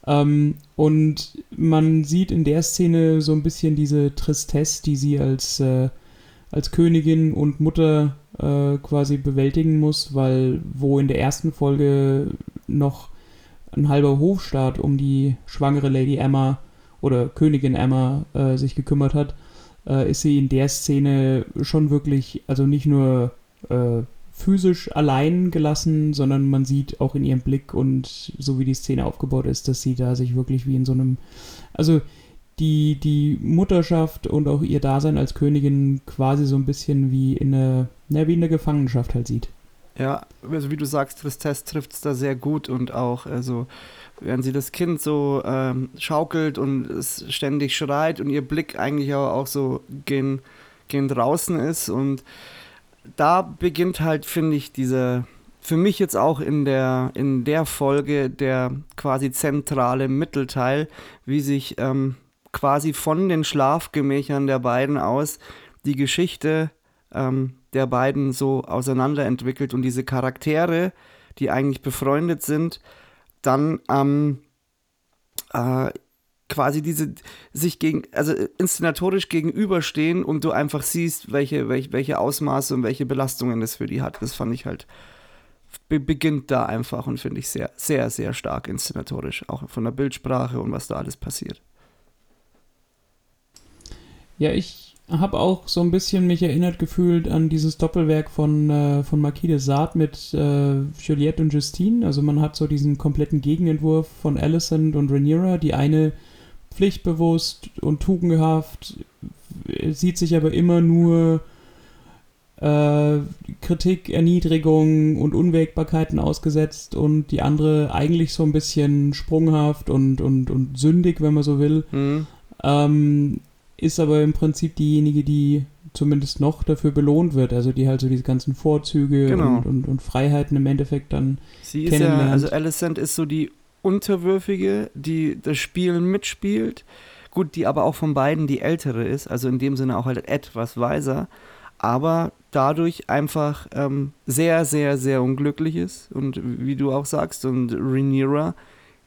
Ähm, und man sieht in der Szene so ein bisschen diese Tristesse, die sie als, äh, als Königin und Mutter äh, quasi bewältigen muss, weil wo in der ersten Folge noch ein halber Hofstaat um die schwangere Lady Emma oder Königin Emma äh, sich gekümmert hat, äh, ist sie in der Szene schon wirklich, also nicht nur äh, physisch allein gelassen, sondern man sieht auch in ihrem Blick und so wie die Szene aufgebaut ist, dass sie da sich wirklich wie in so einem, also die, die Mutterschaft und auch ihr Dasein als Königin quasi so ein bisschen wie in der, na, wie in der Gefangenschaft halt sieht. Ja, also wie du sagst, Tristesse trifft es da sehr gut und auch, also während sie das Kind so ähm, schaukelt und es ständig schreit und ihr Blick eigentlich auch, auch so gen, gen draußen ist und da beginnt halt, finde ich, diese, für mich jetzt auch in der, in der Folge der quasi zentrale Mittelteil, wie sich ähm, quasi von den Schlafgemächern der beiden aus die Geschichte ähm, der beiden so auseinanderentwickelt und diese Charaktere, die eigentlich befreundet sind, dann ähm, äh, quasi diese sich gegen, also inszenatorisch gegenüberstehen und du einfach siehst, welche, welche, welche Ausmaße und welche Belastungen das für die hat. Das fand ich halt, be beginnt da einfach und finde ich sehr, sehr, sehr stark inszenatorisch, auch von der Bildsprache und was da alles passiert. Ja, ich habe auch so ein bisschen mich erinnert gefühlt an dieses Doppelwerk von, äh, von Marquis de Sade mit äh, Juliette und Justine. Also man hat so diesen kompletten Gegenentwurf von Alicent und Rhaenyra. Die eine pflichtbewusst und tugendhaft, sieht sich aber immer nur äh, Kritik, Erniedrigung und Unwägbarkeiten ausgesetzt und die andere eigentlich so ein bisschen sprunghaft und, und, und sündig, wenn man so will. Mhm. Ähm, ist aber im Prinzip diejenige, die zumindest noch dafür belohnt wird, also die halt so diese ganzen Vorzüge genau. und, und, und, Freiheiten im Endeffekt dann Sie ist ja, also Alicent ist so die Unterwürfige, die das Spiel mitspielt, gut, die aber auch von beiden die ältere ist, also in dem Sinne auch halt etwas weiser, aber dadurch einfach ähm, sehr, sehr, sehr unglücklich ist und wie du auch sagst, und Rhaenyra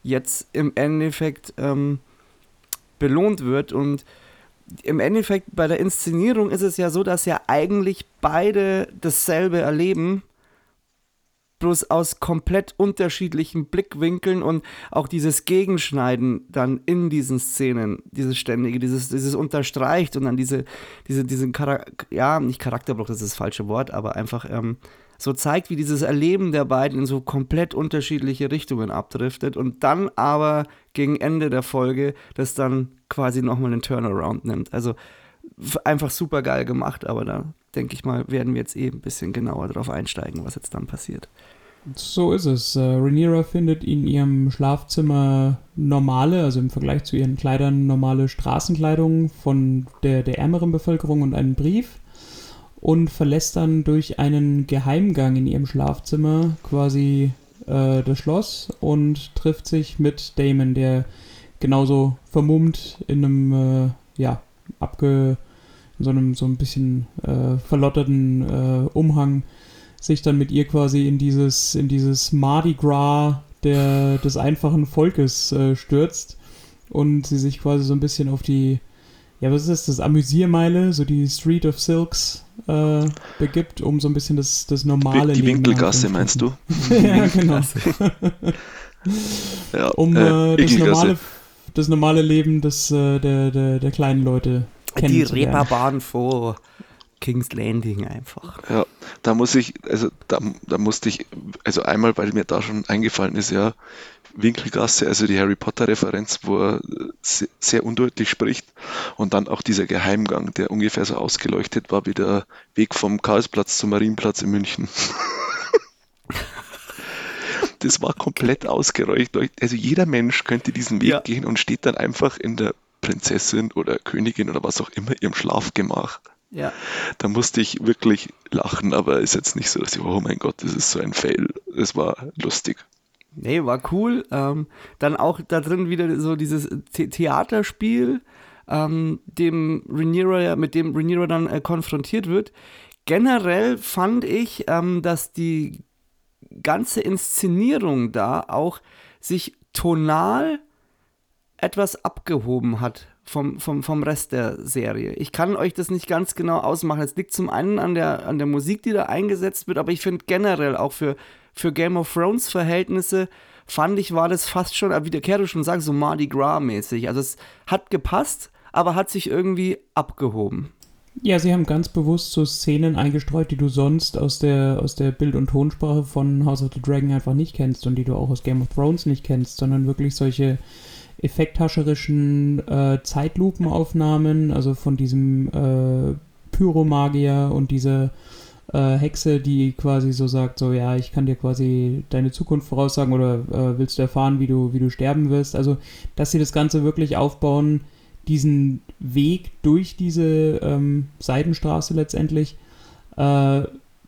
jetzt im Endeffekt ähm, belohnt wird und im Endeffekt bei der Inszenierung ist es ja so, dass ja eigentlich beide dasselbe erleben, bloß aus komplett unterschiedlichen Blickwinkeln und auch dieses Gegenschneiden dann in diesen Szenen, dieses ständige, dieses, dieses unterstreicht und dann diese, diese, diesen Charakter, ja, nicht Charakterbruch, das ist das falsche Wort, aber einfach ähm, so zeigt, wie dieses Erleben der beiden in so komplett unterschiedliche Richtungen abdriftet und dann aber gegen Ende der Folge das dann quasi nochmal einen Turnaround nimmt. Also einfach super geil gemacht, aber da denke ich mal, werden wir jetzt eh ein bisschen genauer drauf einsteigen, was jetzt dann passiert. So ist es. Äh, Rhaenyra findet in ihrem Schlafzimmer normale, also im Vergleich zu ihren Kleidern normale Straßenkleidung von der, der ärmeren Bevölkerung und einen Brief und verlässt dann durch einen Geheimgang in ihrem Schlafzimmer quasi äh, das Schloss und trifft sich mit Damon, der genauso vermummt in einem äh, ja, abge, in so einem so ein bisschen äh, verlotterten äh, Umhang sich dann mit ihr quasi in dieses, in dieses Mardi Gras der, des einfachen Volkes äh, stürzt und sie sich quasi so ein bisschen auf die, ja, was ist das, das Amüsiermeile, so die Street of Silks äh, begibt, um so ein bisschen das, das normale Die Leben Winkelgasse meinst du? ja, genau. Ja, Um äh, äh, das, normale, das normale Leben des, äh, der, der, der kleinen Leute Die. Reeperbahn vor King's Landing einfach. Ja, da muss ich, also da, da musste ich, also einmal, weil mir da schon eingefallen ist, ja, Winkelgasse, also die Harry Potter-Referenz, wo er sehr, sehr undeutlich spricht und dann auch dieser Geheimgang, der ungefähr so ausgeleuchtet war wie der Weg vom Karlsplatz zum Marienplatz in München. Das war komplett ausgeleuchtet. Also jeder Mensch könnte diesen Weg Ja. gehen und steht dann einfach in der Prinzessin oder Königin oder was auch immer ihrem Schlafgemach. Ja. Da musste ich wirklich lachen, aber ist jetzt nicht so, dass ich, oh mein Gott, das ist so ein Fail. Es war lustig. Nee, war cool. Ähm, dann auch da drin wieder so dieses The Theaterspiel, ähm, dem Rhaenyra, mit dem Rhaenyra dann äh, konfrontiert wird. Generell fand ich, ähm, dass die ganze Inszenierung da auch sich tonal etwas abgehoben hat vom, vom, vom Rest der Serie. Ich kann euch das nicht ganz genau ausmachen. Es liegt zum einen an der, an der Musik, die da eingesetzt wird, aber ich finde generell auch für, für Game of Thrones Verhältnisse fand ich, war das fast schon, wie der Kero schon sagt, so Mardi Gras mäßig. Also es hat gepasst, aber hat sich irgendwie abgehoben. Ja, sie haben ganz bewusst so Szenen eingestreut, die du sonst aus der, aus der Bild- und Tonsprache von House of the Dragon einfach nicht kennst und die du auch aus Game of Thrones nicht kennst, sondern wirklich solche effekthascherischen äh, Zeitlupenaufnahmen, also von diesem äh, Pyromagier und dieser äh, Hexe, die quasi so sagt, so ja, ich kann dir quasi deine Zukunft voraussagen oder äh, willst du erfahren, wie du, wie du sterben wirst. Also, dass sie das Ganze wirklich aufbauen, diesen Weg durch diese ähm, Seidenstraße letztendlich, äh,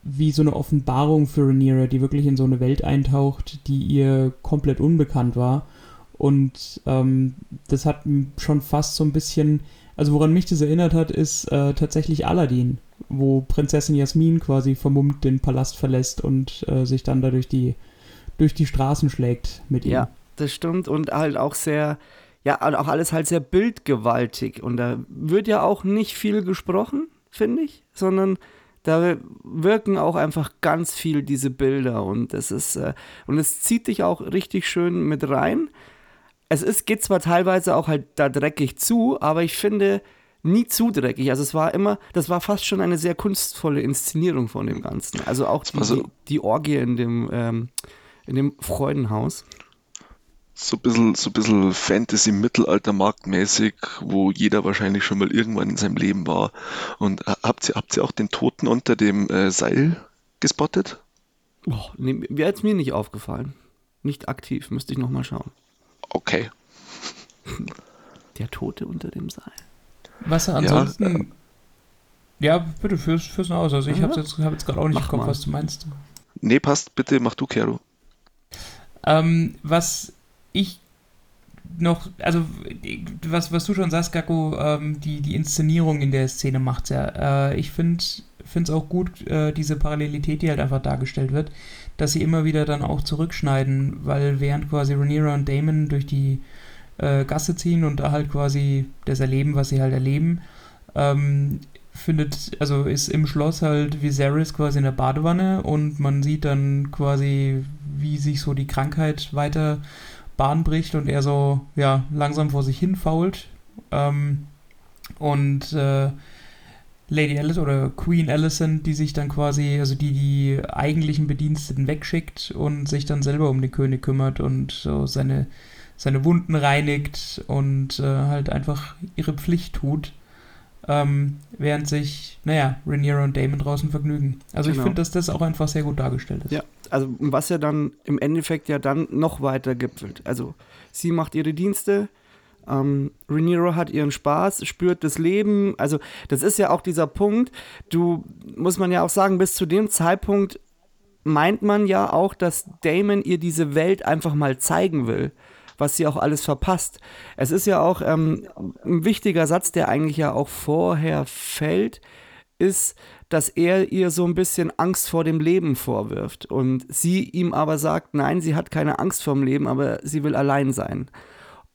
wie so eine Offenbarung für Rhaenyra, die wirklich in so eine Welt eintaucht, die ihr komplett unbekannt war. Und ähm, das hat schon fast so ein bisschen, also woran mich das erinnert hat, ist äh, tatsächlich Aladdin, wo Prinzessin Jasmin quasi vermummt den Palast verlässt und äh, sich dann da durch die, durch die Straßen schlägt mit ihm. Ja, das stimmt und halt auch sehr, ja, auch alles halt sehr bildgewaltig und da wird ja auch nicht viel gesprochen, finde ich, sondern da wirken auch einfach ganz viel diese Bilder und es ist, äh, und es zieht dich auch richtig schön mit rein. Es ist, geht zwar teilweise auch halt da dreckig zu, aber ich finde nie zu dreckig. Also es war immer, das war fast schon eine sehr kunstvolle Inszenierung von dem Ganzen. Also auch die, war so- die, Orgie in dem, ähm, in dem Freudenhaus. So ein bisschen, so ein bisschen Fantasy-Mittelalter-Marktmäßig, wo jeder wahrscheinlich schon mal irgendwann in seinem Leben war. Und habt ihr, habt ihr auch den Toten unter dem äh, Seil gespottet? Oh, nee, wäre jetzt mir nicht aufgefallen. Nicht aktiv, müsste ich nochmal schauen. Okay. Der Tote unter dem Seil. Was er Ja, ansonsten. Ja, bitte, fürs, fürs aus. Also ich Ja. habe jetzt, hab jetzt gerade auch nicht im Kopf, was du meinst. Nee, passt, bitte mach du, Kero. Ähm, was ich noch, also was, was du schon sagst, Gakko, ähm, die, die Inszenierung in der Szene macht's ja. Äh, ich finde es auch gut, äh, diese Parallelität, die halt einfach dargestellt wird, dass sie immer wieder dann auch zurückschneiden, weil während quasi Rhaenyra und Damon durch die äh, Gasse ziehen und da halt quasi das erleben, was sie halt erleben, ähm, findet, also ist im Schloss halt Viserys quasi in der Badewanne und man sieht dann quasi, wie sich so die Krankheit weiter Bahn bricht und er so, ja, langsam vor sich hin fault. Ähm, und äh, Lady Alice oder Queen Alicent, die sich dann quasi, also die die eigentlichen Bediensteten wegschickt und sich dann selber um den König kümmert und so seine, seine Wunden reinigt und äh, halt einfach ihre Pflicht tut. Ähm, während sich, naja, Rhaenyra und Damon draußen vergnügen. Also ich Genau. finde, dass das auch einfach sehr gut dargestellt ist. Ja, also was ja dann im Endeffekt ja dann noch weiter gipfelt. Also sie macht ihre Dienste, ähm, Rhaenyra hat ihren Spaß, spürt das Leben. Also das ist ja auch dieser Punkt. Du muss man ja auch sagen, bis zu dem Zeitpunkt meint man ja auch, dass Damon ihr diese Welt einfach mal zeigen will. Was sie auch alles verpasst. Es ist ja auch ähm, ein wichtiger Satz, der eigentlich ja auch vorher fällt, ist, dass er ihr so ein bisschen Angst vor dem Leben vorwirft und sie ihm aber sagt, nein, sie hat keine Angst vor dem Leben, aber sie will allein sein.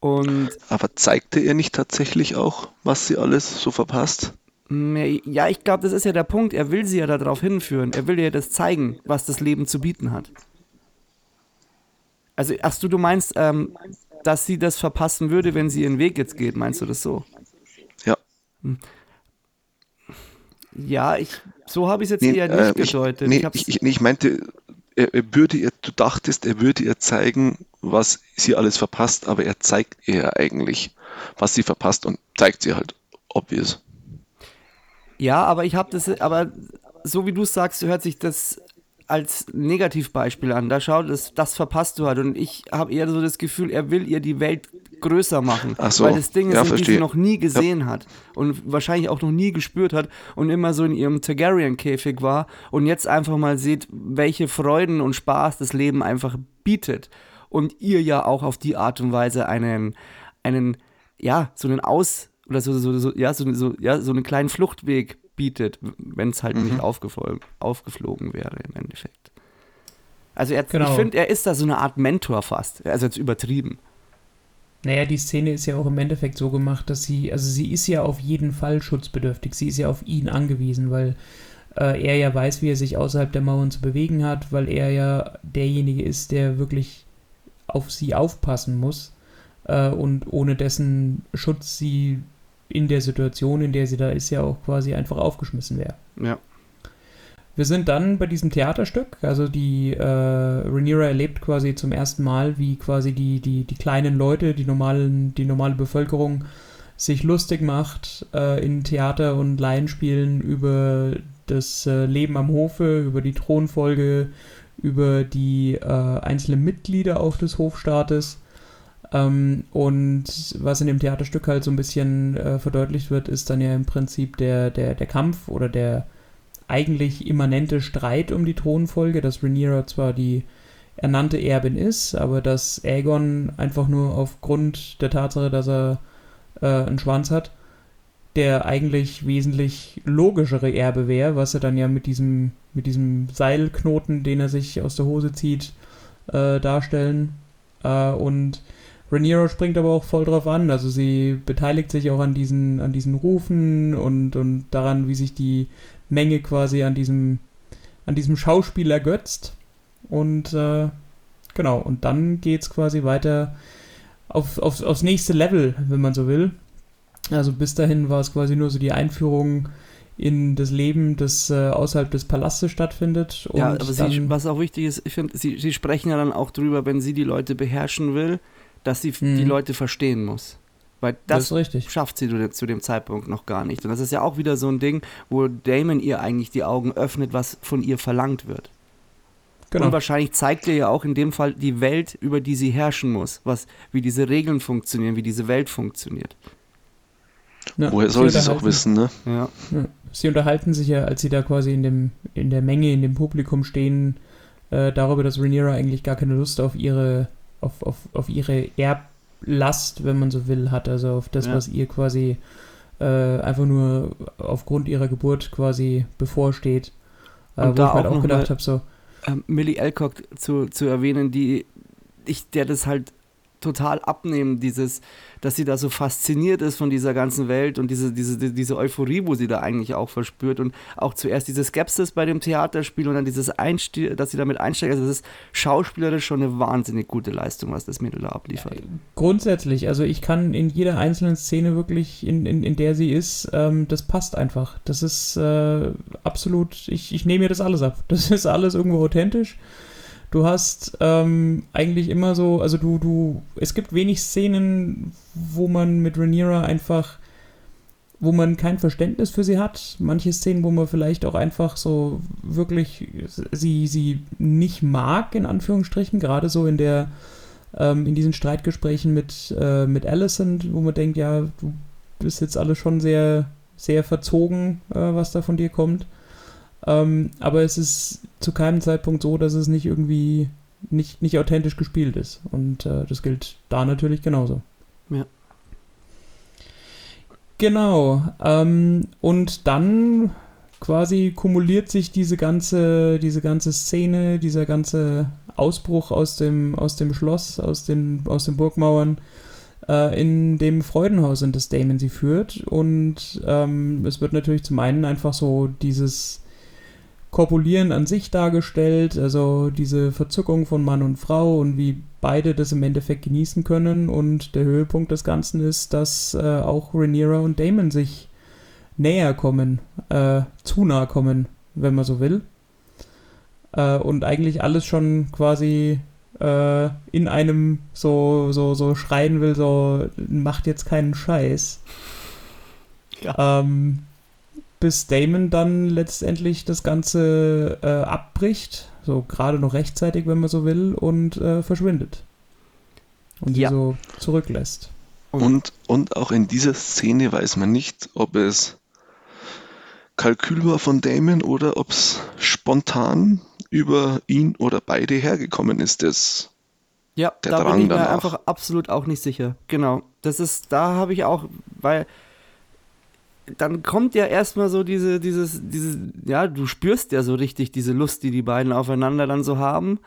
Und aber zeigte er nicht tatsächlich auch, was sie alles so verpasst? Ja, ich glaube, das ist ja der Punkt. Er will sie ja darauf hinführen. Er will ihr das zeigen, was das Leben zu bieten hat. Also, ach du, du meinst, ähm, dass sie das verpassen würde, wenn sie ihren Weg jetzt geht, meinst du das so? Ja. Hm. Ja, ich, so habe ich es jetzt nee, eher nicht äh, gedeutet. Ich, nee, ich, ich, nee, ich meinte, er, er, würde ihr, du dachtest, er würde ihr zeigen, was sie alles verpasst, aber er zeigt ihr eigentlich, was sie verpasst und zeigt sie halt, obvious. Ja, aber ich habe das, aber so wie du es sagst, hört sich das als Negativbeispiel an. Da schaut, das, das verpasst du halt. Und ich habe eher so das Gefühl, er will ihr die Welt größer machen. Ach so. Weil das Dinge ja, sind, verstehe. die sie noch nie gesehen ja. hat. Und wahrscheinlich auch noch nie gespürt hat. Und immer so in ihrem Targaryen-Käfig war. Und jetzt einfach mal sieht, welche Freuden und Spaß das Leben einfach bietet. Und ihr ja auch auf die Art und Weise einen, einen ja, so einen Aus- oder so, so, so, ja, so, so, ja, so einen kleinen Fluchtweg bietet, wenn es halt mhm. nicht aufgeflogen wäre im Endeffekt. Also er, genau. ich finde, er ist da so eine Art Mentor fast. Also jetzt übertrieben. Naja, die Szene ist ja auch im Endeffekt so gemacht, dass sie, also sie ist ja auf jeden Fall schutzbedürftig. Sie ist ja auf ihn angewiesen, weil äh, er ja weiß, wie er sich außerhalb der Mauern zu bewegen hat, weil er ja derjenige ist, der wirklich auf sie aufpassen muss äh, und ohne dessen Schutz sie in der Situation, in der sie da ist, ja auch quasi einfach aufgeschmissen wäre. Ja. Wir sind dann bei diesem Theaterstück, also die äh, Rhaenyra erlebt quasi zum ersten Mal, wie quasi die, die, die kleinen Leute, die normalen, die normale Bevölkerung sich lustig macht äh, in Theater und Laienspielen über das äh, Leben am Hofe, über die Thronfolge, über die äh, einzelnen Mitglieder auch des Hofstaates ähm, und was in dem Theaterstück halt so ein bisschen äh, verdeutlicht wird, ist dann ja im Prinzip der, der, der Kampf oder der eigentlich immanente Streit um die Thronfolge, dass Rhaenyra zwar die ernannte Erbin ist, aber dass Aegon einfach nur aufgrund der Tatsache, dass er äh, einen Schwanz hat, der eigentlich wesentlich logischere Erbe wäre, was er dann ja mit diesem, mit diesem Seilknoten, den er sich aus der Hose zieht, äh, darstellen. Äh, und Rhaenyra springt aber auch voll drauf an. Also sie beteiligt sich auch an diesen, an diesen Rufen und, und daran, wie sich die Menge quasi an diesem, an diesem Schauspiel ergötzt. Und äh, genau, und dann geht es quasi weiter auf, auf, aufs nächste Level, wenn man so will. Also bis dahin war es quasi nur so die Einführung in das Leben, das äh, außerhalb des Palastes stattfindet. ja, aber sie, was auch wichtig ist, ich finde, sie, sie sprechen ja dann auch drüber, wenn sie die Leute beherrschen will, dass sie mhm. die Leute verstehen muss. Weil das, das schafft sie zu dem Zeitpunkt noch gar nicht. Und das ist ja auch wieder so ein Ding, wo Damon ihr eigentlich die Augen öffnet, was von ihr verlangt wird. Genau. Und wahrscheinlich zeigt ihr ja auch in dem Fall die Welt, über die sie herrschen muss, was, wie diese Regeln funktionieren, wie diese Welt funktioniert. Ja, Woher soll sie es auch wissen, ne? Ja. ja. Sie unterhalten sich ja, als sie da quasi in, dem, in der Menge, in dem Publikum stehen, äh, darüber, dass Rhaenyra eigentlich gar keine Lust auf ihre auf, auf, auf ihre Erblast, wenn man so will, hat. Also auf das, ja. was ihr quasi äh, einfach nur aufgrund ihrer Geburt quasi bevorsteht. Äh, wo ich halt auch, auch gedacht habe, so. Ähm, Millie Alcock zu, zu erwähnen, die ich, der das halt total abnehmen, dieses, dass sie da so fasziniert ist von dieser ganzen Welt und diese, diese, diese Euphorie, wo sie da eigentlich auch verspürt und auch zuerst diese Skepsis bei dem Theaterspiel und dann dieses Einstieg, dass sie damit einsteigt. Also das ist schauspielerisch schon eine wahnsinnig gute Leistung, was das Mädel da abliefert. Grundsätzlich, also ich kann in jeder einzelnen Szene wirklich, in, in, in der sie ist, ähm, das passt einfach. Das ist äh, absolut, ich, ich nehme mir das alles ab. Das ist alles irgendwo authentisch. Du hast ähm, eigentlich immer so, also du, du, es gibt wenig Szenen, wo man mit Rhaenyra einfach, wo man kein Verständnis für sie hat. Manche Szenen, wo man vielleicht auch einfach so wirklich sie, sie nicht mag, in Anführungsstrichen, gerade so in der, ähm, in diesen Streitgesprächen mit, äh, mit Alicent, wo man denkt, ja, du bist jetzt alles schon sehr, sehr verzogen, äh, was da von dir kommt. Ähm, aber es ist zu keinem Zeitpunkt so, dass es nicht irgendwie nicht, nicht authentisch gespielt ist. Und äh, das gilt da natürlich genauso. Ja. Genau. Ähm, und dann quasi kumuliert sich diese ganze, diese ganze Szene, dieser ganze Ausbruch aus dem, aus dem Schloss, aus den, aus den Burgmauern äh, in dem Freudenhaus, in das Damon sie führt. Und ähm, es wird natürlich zum einen einfach so dieses Korpulieren an sich dargestellt, also diese Verzückung von Mann und Frau und wie beide das im Endeffekt genießen können. Und der Höhepunkt des Ganzen ist, dass äh, auch Rhaenyra und Damon sich näher kommen, äh, zu nahe kommen, wenn man so will. Äh, und eigentlich alles schon quasi äh, in einem so, so, so schreien will, so macht jetzt keinen Scheiß. Ja. Ähm, bis Damon dann letztendlich das Ganze äh, abbricht, so gerade noch rechtzeitig, wenn man so will, und äh, verschwindet. Und Ja. so zurücklässt. Und, und auch in dieser Szene weiß man nicht, ob es Kalkül war von Damon oder ob es spontan über ihn oder beide hergekommen ist. Das, Ja, Der da bin Drang ich mir danach. einfach absolut auch nicht sicher. Genau. Das ist, da habe ich auch, weil dann kommt ja erstmal so diese, dieses, dieses, ja, du spürst ja so richtig diese Lust, die die beiden aufeinander dann so haben.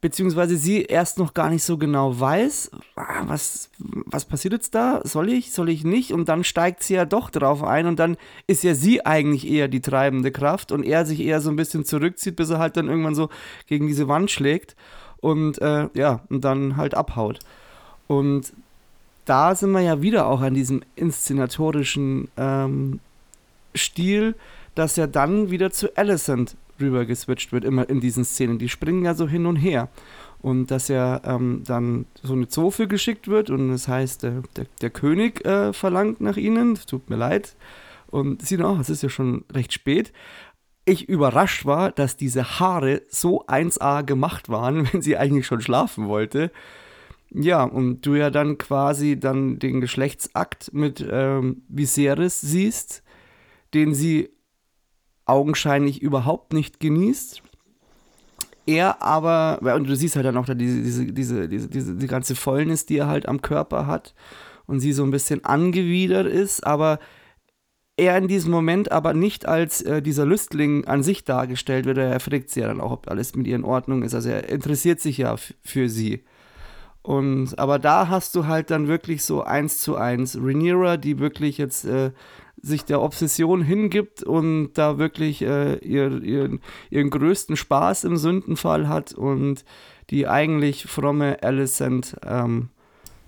Beziehungsweise sie erst noch gar nicht so genau weiß, ah, was, was passiert jetzt da? Soll ich, soll ich nicht? Und dann steigt sie ja doch drauf ein und dann ist ja sie eigentlich eher die treibende Kraft und er sich eher so ein bisschen zurückzieht, bis er halt dann irgendwann so gegen diese Wand schlägt und äh, ja, und dann halt abhaut. Und da sind wir ja wieder auch an diesem inszenatorischen ähm, Stil, dass ja dann wieder zu Alicent rüber geswitcht wird, immer in diesen Szenen. Die springen ja so hin und her. Und dass ja ähm, dann so eine Zofe geschickt wird und das heißt, der, der, der König äh, verlangt nach ihnen, tut mir leid. Und sie, oh, es ist ja schon recht spät. Ich überrascht war, dass diese Haare so 1A gemacht waren, wenn sie eigentlich schon schlafen wollte. Ja, und du ja dann quasi dann den Geschlechtsakt mit ähm, Viserys siehst, den sie augenscheinlich überhaupt nicht genießt. Er aber, und du siehst halt dann auch da diese, diese, diese, diese, die ganze Fäulnis, die er halt am Körper hat und sie so ein bisschen angewidert ist, aber er in diesem Moment aber nicht als äh, dieser Lüstling an sich dargestellt wird. Er fragt sie ja dann auch, ob alles mit ihr in Ordnung ist. Also er interessiert sich ja für sie. Und aber da hast du halt dann wirklich so eins zu eins Rhaenyra, die wirklich jetzt äh, sich der Obsession hingibt und da wirklich äh, ihr, ihren, ihren größten Spaß im Sündenfall hat und die eigentlich fromme Alicent ähm,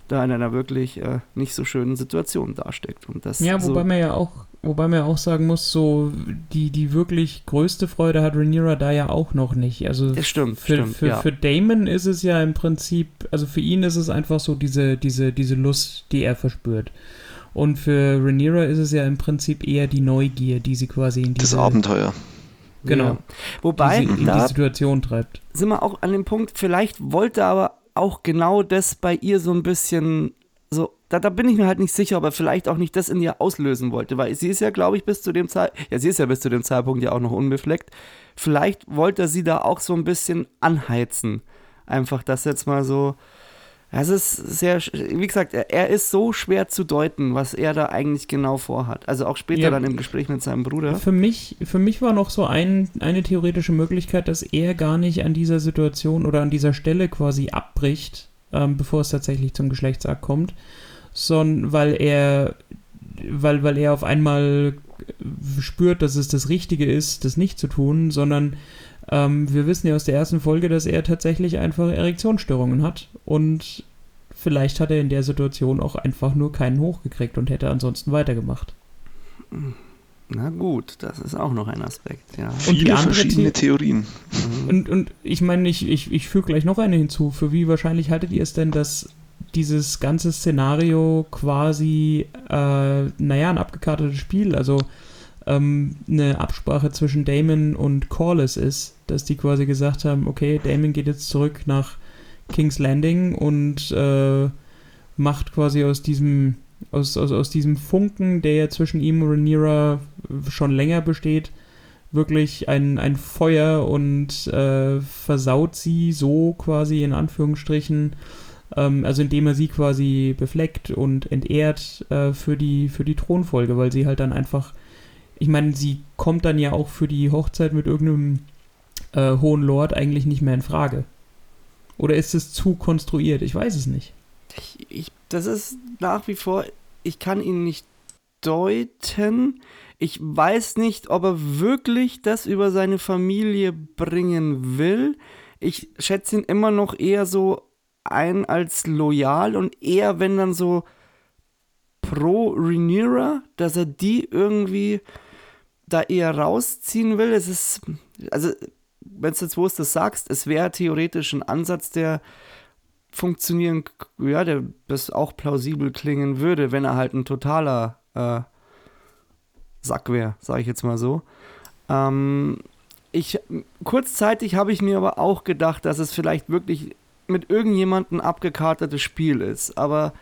da in einer wirklich äh, nicht so schönen Situation dasteckt. Und das Ja, so, wobei man ja auch, wobei man ja auch sagen muss, so die, die wirklich größte Freude hat Rhaenyra da ja auch noch nicht. Also Das stimmt, für, stimmt, für, ja. für Damon ist es ja im Prinzip, also für ihn ist es einfach so diese, diese, diese Lust, die er verspürt. Und für Rhaenyra ist es ja im Prinzip eher die Neugier, die sie quasi in das diese, Abenteuer. genau, Ja. Wobei, die sie in die Situation treibt. sind wir auch an dem Punkt, vielleicht wollte aber auch genau das bei ihr so ein bisschen so, da, da bin ich mir halt nicht sicher, ob er vielleicht auch nicht das in ihr auslösen wollte, weil sie ist ja, glaube ich, bis zu dem Zeitpunkt, ja, sie ist ja bis zu dem Zeitpunkt ja auch noch unbefleckt. Vielleicht wollte er sie da auch so ein bisschen anheizen. Einfach das jetzt mal so. Es ist sehr, wie gesagt, er, er ist so schwer zu deuten, was er da eigentlich genau vorhat. Also auch später Ja. dann im Gespräch mit seinem Bruder. Für mich, für mich war noch so ein, eine theoretische Möglichkeit, dass er gar nicht an dieser Situation oder an dieser Stelle quasi abbricht, ähm, bevor es tatsächlich zum Geschlechtsakt kommt, sondern weil er, weil, weil er auf einmal spürt, dass es das Richtige ist, das nicht zu tun, sondern ähm, wir wissen ja aus der ersten Folge, dass er tatsächlich einfach Erektionsstörungen hat und vielleicht hat er in der Situation auch einfach nur keinen hochgekriegt und hätte ansonsten weitergemacht. Na gut, das ist auch noch ein Aspekt, ja. Und die Viele verschiedene The- Theorien. Mhm. Und, und ich meine, ich, ich, ich füge gleich noch eine hinzu. Für wie wahrscheinlich haltet ihr es denn, dass dieses ganze Szenario quasi, äh, naja, ein abgekartetes Spiel, also ähm, eine Absprache zwischen Damon und Corliss ist, dass die quasi gesagt haben, okay, Damon geht jetzt zurück nach King's Landing und äh, macht quasi aus diesem, aus, aus, aus diesem Funken, der ja zwischen ihm und Rhaenyra schon länger besteht, wirklich ein, ein Feuer und äh, versaut sie so quasi in Anführungsstrichen, ähm, also indem er sie quasi befleckt und entehrt äh, für, die, für die Thronfolge, weil sie halt dann einfach, ich meine, sie kommt dann ja auch für die Hochzeit mit irgendeinem äh, hohen Lord eigentlich nicht mehr in Frage. Oder ist es zu konstruiert? Ich weiß es nicht. Ich, ich, das ist nach wie vor, ich kann ihn nicht deuten. Ich weiß nicht, ob er wirklich das über seine Familie bringen will. Ich schätze ihn immer noch eher so ein als loyal und eher, wenn dann so pro Rhaenyra, dass er die irgendwie da eher rausziehen will. Es ist, also, wenn du jetzt wo es das sagst, es wäre theoretisch ein Ansatz, der funktionieren, ja, der das auch plausibel klingen würde, wenn er halt ein totaler äh, Sack wäre, sage ich jetzt mal so. Ähm, ich, kurzzeitig habe ich mir aber auch gedacht, dass es vielleicht wirklich mit irgendjemandem abgekartetes Spiel ist, aber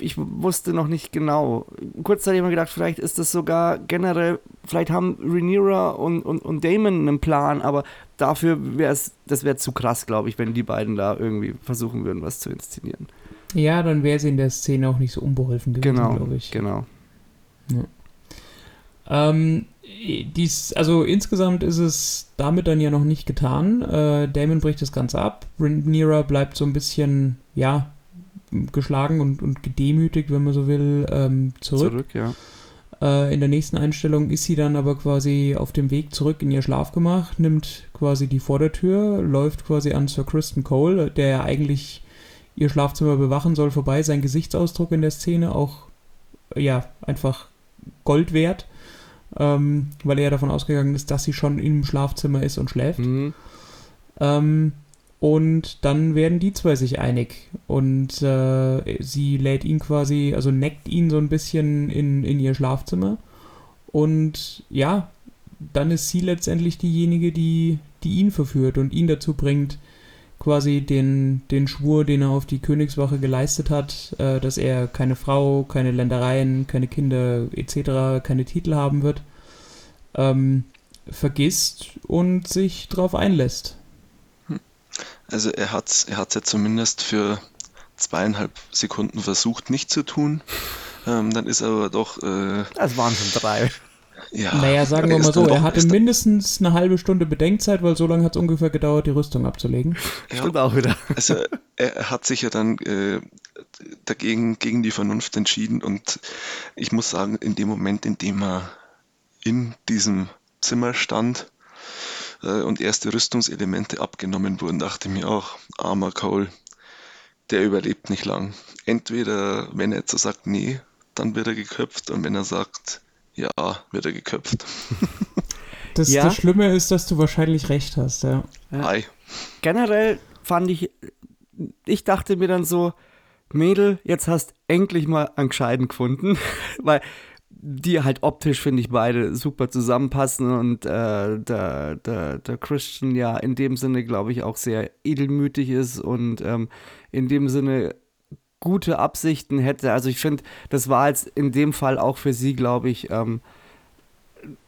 ich wusste noch nicht genau. Kurzzeitig habe ich mir gedacht, vielleicht ist das sogar generell, vielleicht haben Rhaenyra und, und, und Damon einen Plan, aber dafür wäre es, das wäre zu krass, glaube ich, wenn die beiden da irgendwie versuchen würden, was zu inszenieren. Ja, dann wäre sie in der Szene auch nicht so unbeholfen gewesen, Genau, glaube ich. genau. Ähm, dies, also insgesamt ist es damit dann ja noch nicht getan. Äh, Damon bricht das Ganze ab. Rhaenyra bleibt so ein bisschen, ja, geschlagen und, und gedemütigt, wenn man so will, ähm, zurück. Zurück, ja. Äh, in der nächsten Einstellung ist sie dann aber quasi auf dem Weg zurück in ihr Schlafgemach, nimmt quasi die Vordertür, läuft quasi an Sir Kristen Cole, der ja eigentlich ihr Schlafzimmer bewachen soll, vorbei. Sein Gesichtsausdruck in der Szene auch, ja, einfach Gold wert, ähm, weil er davon ausgegangen ist, dass sie schon im Schlafzimmer ist und schläft. Mhm. Ähm, und dann werden die zwei sich einig. Und äh, sie lädt ihn quasi, also neckt ihn so ein bisschen in, in ihr Schlafzimmer. Und ja, dann ist sie letztendlich diejenige, die, die ihn verführt und ihn dazu bringt, quasi den, den Schwur, den er auf die Königswache geleistet hat, äh, dass er keine Frau, keine Ländereien, keine Kinder etc., keine Titel haben wird, ähm, vergisst und sich darauf einlässt. Also er hat es er hat's ja zumindest für zweieinhalb Sekunden versucht, nicht zu tun. Ähm, dann ist er aber doch, äh, Das waren schon drei. ja. Naja, sagen wir mal so, er hatte mindestens eine halbe Stunde Bedenkzeit, weil so lange hat es ungefähr gedauert, die Rüstung abzulegen. Ja, Stimmt auch wieder. Also er hat sich ja dann äh, dagegen gegen die Vernunft entschieden und ich muss sagen, in dem Moment, in dem er in diesem Zimmer stand und erste Rüstungselemente abgenommen wurden, dachte ich mir auch, armer Cole, der überlebt nicht lang. Entweder, wenn er jetzt so sagt, nee, dann wird er geköpft und wenn er sagt, ja, wird er geköpft. Das, Ja. das Schlimme ist, dass du wahrscheinlich recht hast, ja. Ei. Generell fand ich, ich dachte mir dann so, Mädel, jetzt hast endlich mal einen Gescheiten gefunden, weil die halt optisch, finde ich, beide super zusammenpassen und äh, der, der, der Christian ja in dem Sinne, glaube ich, auch sehr edelmütig ist und ähm, in dem Sinne gute Absichten hätte. Also ich finde, das war jetzt in dem Fall auch für sie, glaube ich, ähm,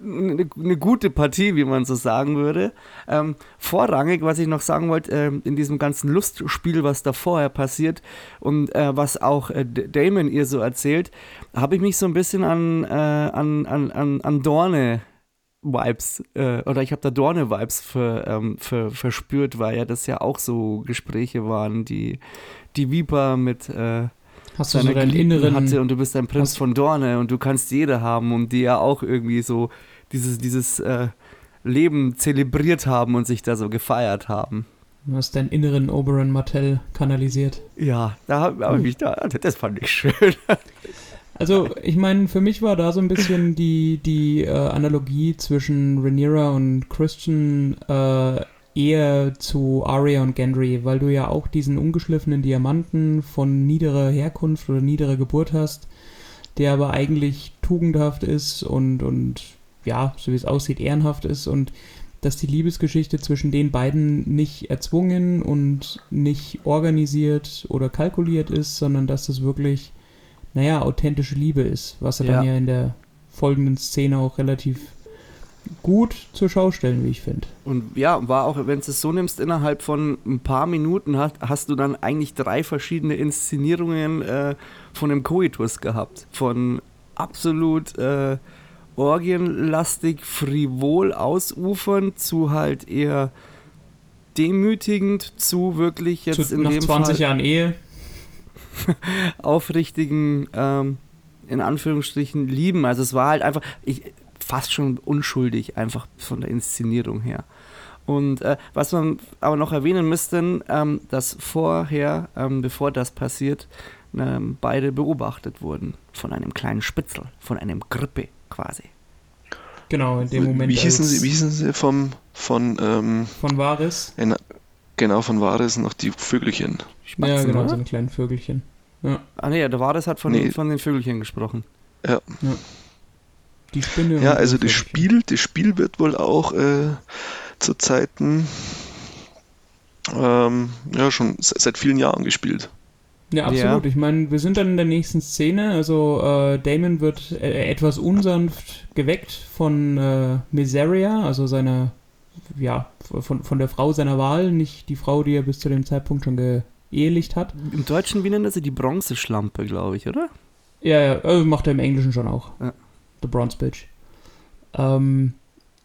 eine, eine gute Partie, wie man so sagen würde. Ähm, vorrangig, was ich noch sagen wollte, ähm, in diesem ganzen Lustspiel, was da vorher passiert und äh, was auch äh, Damon ihr so erzählt, habe ich mich so ein bisschen an, äh, an, an, an, an Dorne Vibes, äh, oder ich habe da Dorne-Vibes für, ähm, für, verspürt, weil ja das ja auch so Gespräche waren, die die Viper mit äh, Hast du so deinen inneren. hatte und du bist ein Prinz von Dorne und du kannst jede haben und die ja auch irgendwie so dieses, dieses äh, Leben zelebriert haben und sich da so gefeiert haben. Du hast deinen inneren Oberon Martell kanalisiert. Ja, da habe hab ich da, das fand ich schön. Also, ich meine, für mich war da so ein bisschen die, die äh, Analogie zwischen Rhaenyra und Christian äh, eher zu Arya und Gendry, weil du ja auch diesen ungeschliffenen Diamanten von niederer Herkunft oder niederer Geburt hast, der aber eigentlich tugendhaft ist und, und ja, so wie es aussieht, ehrenhaft ist und dass die Liebesgeschichte zwischen den beiden nicht erzwungen und nicht organisiert oder kalkuliert ist, sondern dass es wirklich, naja, authentische Liebe ist, was er dann Ja. ja in der folgenden Szene auch relativ gut zur Schau stellen, wie ich finde. Und ja, war auch, wenn du es so nimmst, innerhalb von ein paar Minuten hast, hast du dann eigentlich drei verschiedene Inszenierungen äh, von dem Coitus gehabt. Von absolut äh, orgienlastig, frivol ausufernd zu halt eher demütigend zu wirklich jetzt Zu, in nach dem 20 Fall Jahren Ehe. aufrichtigen, ähm, in Anführungsstrichen, lieben. Also es war halt einfach ich, fast schon unschuldig, einfach von der Inszenierung her. Und äh, was man aber noch erwähnen müsste, ähm, dass vorher, ähm, bevor das passiert, ähm, beide beobachtet wurden von einem kleinen Spitzel, von einem Grippe quasi. Genau, in dem Moment. wie, hießen sie, wie hießen sie vom, von, ähm, Von Varis. in, genau, von Vares noch die Vögelchen? Ja, Spatzen, genau, oder? so ein kleinen Vögelchen. Ja, Ah nee, der Vares hat von, Nee. von den Vögelchen gesprochen. Die Spinne. Ja, also das. Spiel, das Spiel wird wohl auch äh, zu Zeiten ähm, ja schon se- seit vielen Jahren gespielt. Ja, absolut. Ich meine, wir sind dann in der nächsten Szene. Also äh, Damon wird äh, etwas unsanft geweckt von äh, Miseria, also seiner, ja, von, von der Frau seiner Wahl, nicht die Frau, die er bis zu dem Zeitpunkt schon geehelicht hat. Im Deutschen, wie nennen das sie? Die Bronzeschlampe, glaube ich, oder? Ja, ja, also macht er im Englischen schon auch. Ja. The Bronze Bitch. Ähm,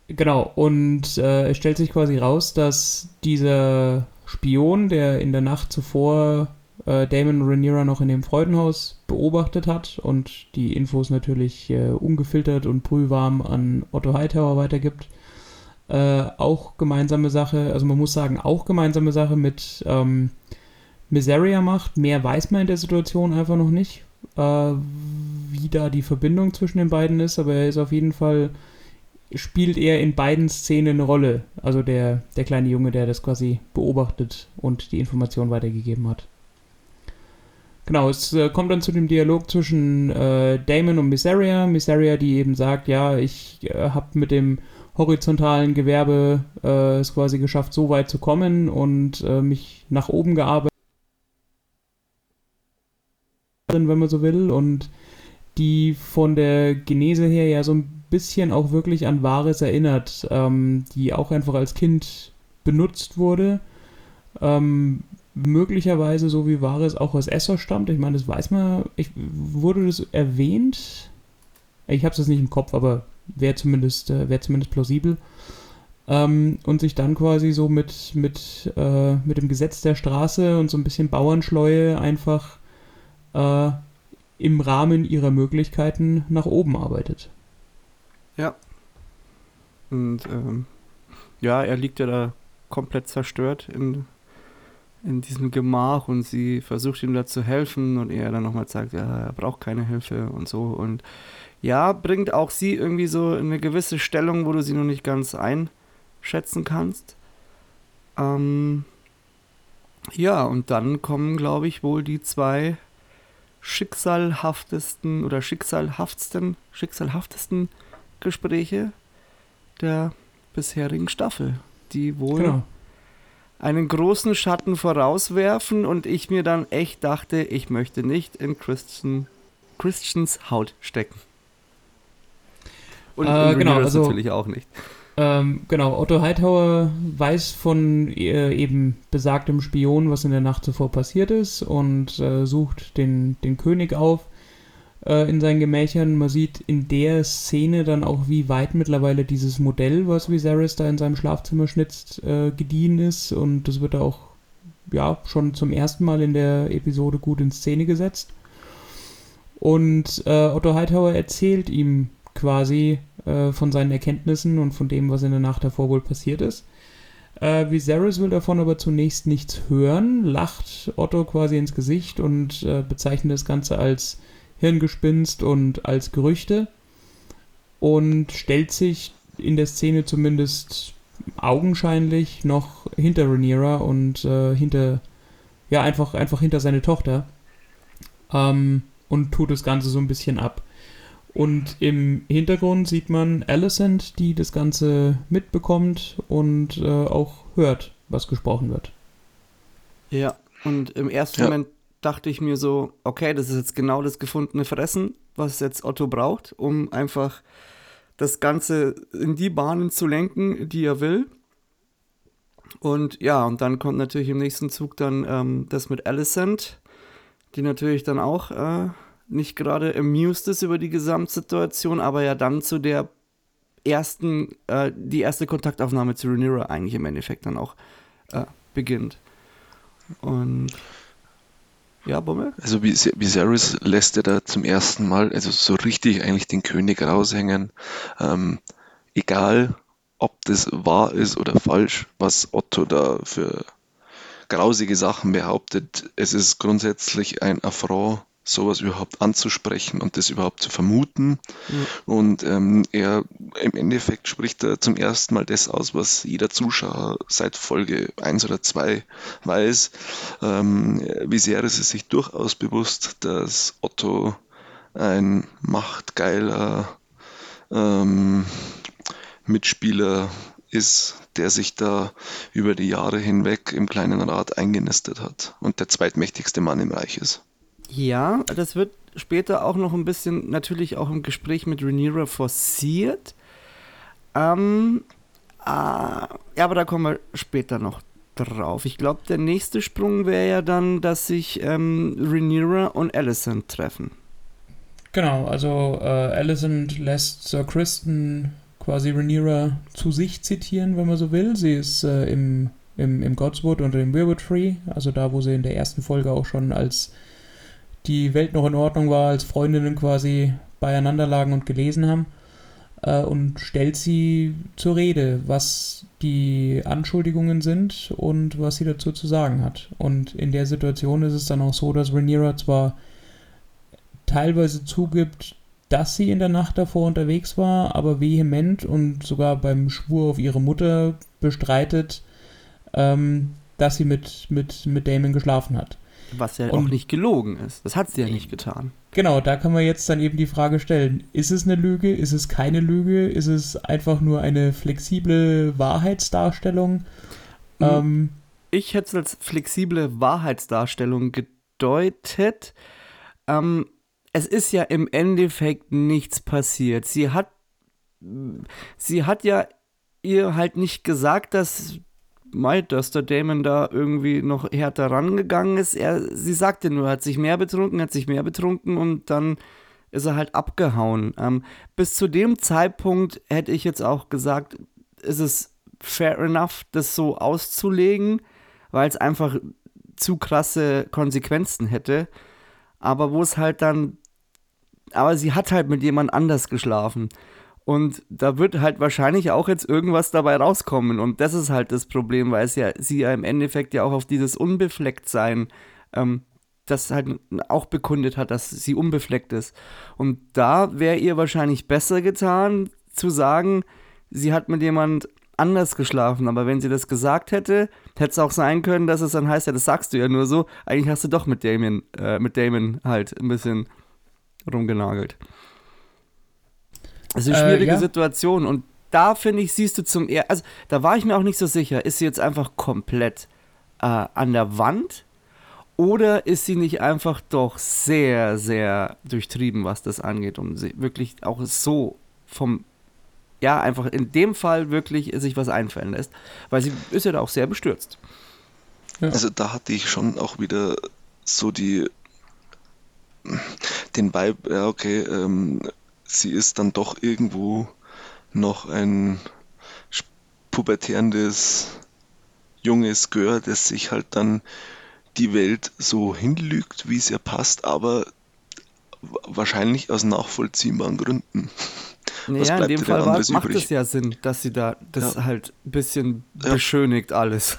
genau, und äh, es stellt sich quasi raus, dass dieser Spion, der in der Nacht zuvor äh, Damon Rhaenyra noch in dem Freudenhaus beobachtet hat und die Infos natürlich äh, ungefiltert und brühwarm an Otto Hightower weitergibt, äh, auch gemeinsame Sache, also man muss sagen, auch gemeinsame Sache mit ähm, Miseria macht. Mehr weiß man in der Situation einfach noch nicht äh, wie da die Verbindung zwischen den beiden ist, aber er ist auf jeden Fall, spielt er in beiden Szenen eine Rolle. Also der, der kleine Junge, der das quasi beobachtet und die Information weitergegeben hat. Genau, es äh, kommt dann zu dem Dialog zwischen äh, Damon und Miseria. Miseria, die eben sagt, ja, ich äh, habe mit dem horizontalen Gewerbe äh, es quasi geschafft, so weit zu kommen und äh, mich nach oben gearbeitet wenn man so will, und die von der Genese her ja so ein bisschen auch wirklich an Wahres erinnert, ähm, die auch einfach als Kind benutzt wurde. Ähm, möglicherweise so wie Wahres auch aus Essos stammt. Ich meine, das weiß man. Ich, wurde das erwähnt? Ich habe es nicht im Kopf, aber wäre zumindest, äh, wär zumindest plausibel. Ähm, und sich dann quasi so mit, mit, äh, mit dem Gesetz der Straße und so ein bisschen Bauernschleue einfach äh, im Rahmen ihrer Möglichkeiten nach oben arbeitet. Und ähm, ja, er liegt ja da komplett zerstört in, in diesem Gemach und sie versucht ihm da zu helfen und er dann nochmal sagt, ja, er braucht keine Hilfe und so. Und ja, bringt auch sie irgendwie so in eine gewisse Stellung, wo du sie noch nicht ganz einschätzen kannst. Ähm, ja, und dann kommen, glaube ich, wohl die zwei schicksalhaftesten oder schicksalhaftsten, schicksalhaftesten Gespräche der bisherigen Staffel, die wohl Genau. einen großen Schatten vorauswerfen und ich mir dann echt dachte, ich möchte nicht in Christian, Christians Haut stecken. Und, Äh, und genau, Rhaenyras also- natürlich auch nicht. Ähm, genau, Otto Hightower weiß von äh, eben besagtem Spion, was in der Nacht zuvor passiert ist und äh, sucht den, den König auf äh, in seinen Gemächern. Man sieht in der Szene dann auch, wie weit mittlerweile dieses Modell, was Viserys da in seinem Schlafzimmer schnitzt, äh, gediehen ist und das wird auch ja schon zum ersten Mal in der Episode gut in Szene gesetzt. Und äh, Otto Hightower erzählt ihm quasi äh, von seinen Erkenntnissen und von dem, was in der Nacht davor wohl passiert ist. Äh, Viserys will davon aber zunächst nichts hören, lacht Otto quasi ins Gesicht und äh, bezeichnet das Ganze als Hirngespinst und als Gerüchte und stellt sich in der Szene zumindest augenscheinlich noch hinter Rhaenyra und äh, hinter, ja, einfach, einfach hinter seine Tochter ähm, und tut das Ganze so ein bisschen ab. Und im Hintergrund sieht man Alicent, die das Ganze mitbekommt und äh, auch hört, was gesprochen wird. Ja, und im ersten Ja. Moment dachte ich mir so, okay, das ist jetzt genau das gefundene Fressen, was jetzt Otto braucht, um einfach das Ganze in die Bahnen zu lenken, die er will. Und ja, und dann kommt natürlich im nächsten Zug dann ähm, das mit Alicent, die natürlich dann auch äh, nicht gerade amused ist über die Gesamtsituation, aber ja dann zu der ersten, äh, die erste Kontaktaufnahme zu Rhaenyra eigentlich im Endeffekt dann auch äh, beginnt. Und ja, Bummel? Also Vis- Viserys lässt ja da zum ersten Mal, also so richtig eigentlich den König raushängen. Ähm, egal, ob das wahr ist oder falsch, was Otto da für grausige Sachen behauptet, es ist grundsätzlich ein Affront, sowas überhaupt anzusprechen und das überhaupt zu vermuten. Und ähm, er im Endeffekt spricht er zum ersten Mal das aus, was jeder Zuschauer seit Folge 1 oder 2 weiß. Ähm, Viserys ist sich durchaus bewusst, dass Otto ein machtgeiler ähm, Mitspieler ist, der sich da über die Jahre hinweg im kleinen Rat eingenistet hat und der zweitmächtigste Mann im Reich ist. Ja, das wird später auch noch ein bisschen natürlich auch im Gespräch mit Rhaenyra forciert. Ähm, äh, ja, aber da kommen wir später noch drauf. Ich glaube, der nächste Sprung wäre ja dann, dass sich ähm, Rhaenyra und Alicent treffen. Genau, also äh, Alicent lässt Sir Kristen quasi Rhaenyra zu sich zitieren, wenn man so will. Sie ist äh, im, im, im Godswood und im Weirwood Tree, also da, wo sie in der ersten Folge auch schon als die Welt noch in Ordnung war, als Freundinnen quasi beieinander lagen und gelesen haben. Äh, und stellt sie zur Rede, was die Anschuldigungen sind und was sie dazu zu sagen hat. Und in der Situation ist es dann auch so, dass Rhaenyra zwar teilweise zugibt, dass sie in der Nacht davor unterwegs war, aber vehement und sogar beim Schwur auf ihre Mutter bestreitet, ähm, dass sie mit, mit, mit Damon geschlafen hat. Was ja Und- auch nicht gelogen ist. Das hat sie ja nicht getan. Genau, da kann man jetzt dann eben die Frage stellen, ist es eine Lüge, ist es keine Lüge, ist es einfach nur eine flexible Wahrheitsdarstellung? Mhm. Ähm, Ich hätte es als flexible Wahrheitsdarstellung gedeutet. Ähm, es ist ja im Endeffekt nichts passiert. Sie hat, sie hat ja ihr halt nicht gesagt, dass Mai, dass der Damon da irgendwie noch härter rangegangen ist. Er, sie sagte nur, er hat sich mehr betrunken, hat sich mehr betrunken und dann ist er halt abgehauen. Ähm, bis zu dem Zeitpunkt hätte ich jetzt auch gesagt, ist es fair enough, das so auszulegen, weil es einfach zu krasse Konsequenzen hätte. Aber wo es halt dann, aber sie hat halt mit jemand anders geschlafen. Und da wird halt wahrscheinlich auch jetzt irgendwas dabei rauskommen. Und das ist halt das Problem, weil es ja, sie ja im Endeffekt ja auch auf dieses Unbeflecktsein, ähm, das halt auch bekundet hat, dass sie unbefleckt ist. Und da wäre ihr wahrscheinlich besser getan, zu sagen, sie hat mit jemand anders geschlafen. Aber wenn sie das gesagt hätte, hätte es auch sein können, dass es dann heißt, ja, das sagst du ja nur so. Eigentlich hast du doch mit Damon, äh, mit Damon halt ein bisschen rumgenagelt. Das ist eine Äh, schwierige ja. Situation und da finde ich, siehst du zum ersten, also da war ich mir auch nicht so sicher, ist sie jetzt einfach komplett äh, an der Wand oder ist sie nicht einfach doch sehr, sehr durchtrieben, was das angeht und sie wirklich auch so vom, ja, einfach in dem Fall wirklich sich was einfallen lässt, weil sie ist ja da auch sehr bestürzt. Ja. Also da hatte ich schon auch wieder so die den Vibe, ja okay, ähm, sie ist dann doch irgendwo noch ein pubertärendes junges Gör, das sich halt dann die Welt so hinlügt, wie es ihr passt, aber wa- wahrscheinlich aus nachvollziehbaren Gründen. Was Ja, in dem Fall war, macht es ja Sinn, dass sie da das Ja. halt ein bisschen Ja. beschönigt alles.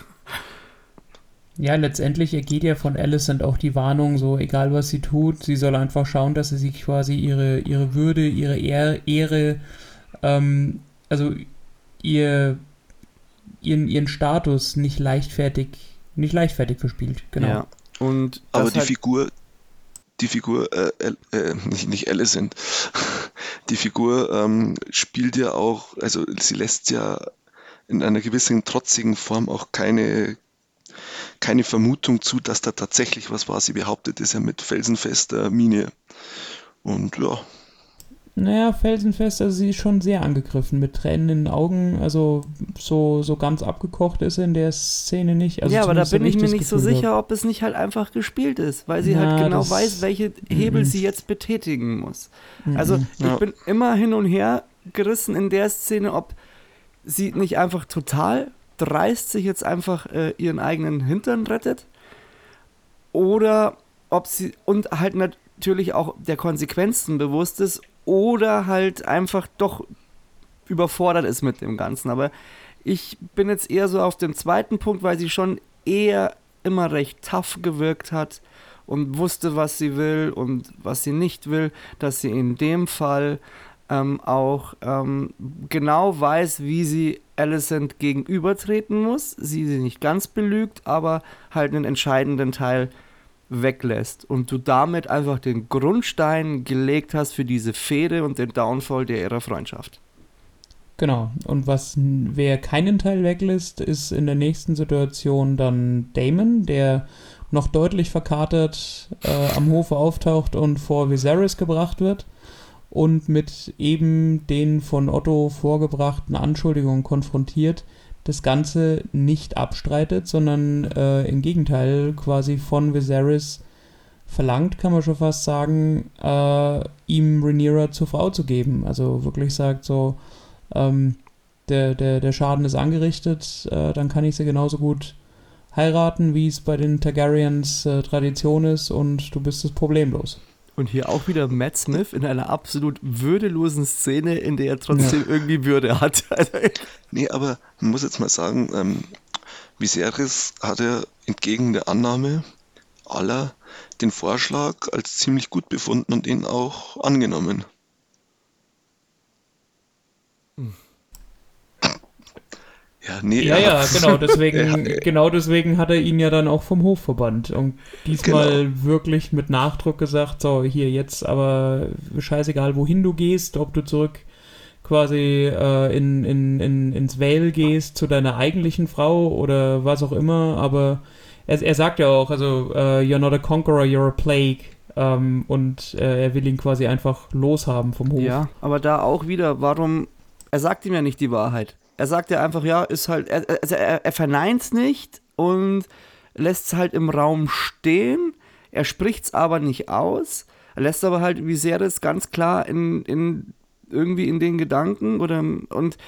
Ja, letztendlich ergeht ja von Alicent auch die Warnung, so egal was sie tut, sie soll einfach schauen, dass sie sich quasi ihre, ihre Würde, ihre Ehr, Ehre, ähm, also ihr, ihren, ihren Status nicht leichtfertig, nicht leichtfertig verspielt. Genau. Ja. Und Aber die halt, Figur, die Figur, äh, äh, nicht, nicht Alicent, die Figur ähm, spielt ja auch, also sie lässt ja in einer gewissen trotzigen Form auch keine, keine Vermutung zu, dass da tatsächlich was war. Sie behauptet es ja mit felsenfester Miene. Und ja, naja, felsenfest, also sie ist schon sehr angegriffen, mit Tränen in den Augen, also so, so ganz abgekocht ist in der Szene nicht. Also ja, aber da bin ich mir nicht Gefühl so sicher, ob es nicht halt einfach gespielt ist, weil sie Na, halt genau weiß, welche Hebel Mhm. sie jetzt betätigen muss. Mhm. Also ich Ja. bin immer hin und her gerissen in der Szene, ob sie nicht einfach total dreist sich jetzt einfach äh, ihren eigenen Hintern rettet oder ob sie und halt natürlich auch der Konsequenzen bewusst ist oder halt einfach doch überfordert ist mit dem Ganzen. Aber ich bin jetzt eher so auf dem zweiten Punkt, weil sie schon eher immer recht tough gewirkt hat und wusste, was sie will und was sie nicht will, dass sie in dem Fall ähm, auch ähm, genau weiß, wie sie Alicent gegenübertreten muss. Sie sie nicht ganz belügt, aber halt einen entscheidenden Teil weglässt und du damit einfach den Grundstein gelegt hast für diese Fehde und den Downfall der ihrer Freundschaft. Genau. Und was wer keinen Teil weglässt, ist in der nächsten Situation dann Damon, der noch deutlich verkatert äh, am Hofe auftaucht und vor Viserys gebracht wird und mit eben den von Otto vorgebrachten Anschuldigungen konfrontiert, das Ganze nicht abstreitet, sondern äh, im Gegenteil quasi von Viserys verlangt, kann man schon fast sagen, äh, ihm Rhaenyra zur Frau zu geben. Also wirklich sagt so, ähm, der, der, der Schaden ist angerichtet, äh, dann kann ich sie genauso gut heiraten, wie es bei den Targaryens äh, Tradition ist und du bist es problemlos. Und hier auch wieder Matt Smith in einer absolut würdelosen Szene, in der er trotzdem irgendwie Würde hat. Nee, aber man muss jetzt mal sagen, ähm, Viserys hat ja entgegen der Annahme aller den Vorschlag als ziemlich gut befunden und ihn auch angenommen. Ja, nee, Ja, ja, genau, deswegen, genau deswegen hat er ihn ja dann auch vom Hof verbannt und diesmal Genau. wirklich mit Nachdruck gesagt, so, hier jetzt aber scheißegal, wohin du gehst, ob du zurück quasi äh, in, in, in, ins Vale gehst zu deiner eigentlichen Frau oder was auch immer, aber er, er sagt ja auch, also, äh, you're not a conqueror, you're a plague ähm, und äh, er will ihn quasi einfach loshaben vom Hof. ja, aber da auch wieder, warum, er sagt ihm ja nicht die Wahrheit. Er sagt ja einfach, ja, ist halt, er, also er, er verneint es nicht und lässt es halt im Raum stehen. Er spricht es aber nicht aus. Er lässt aber halt Viserys ganz klar in, in irgendwie in den Gedanken oder und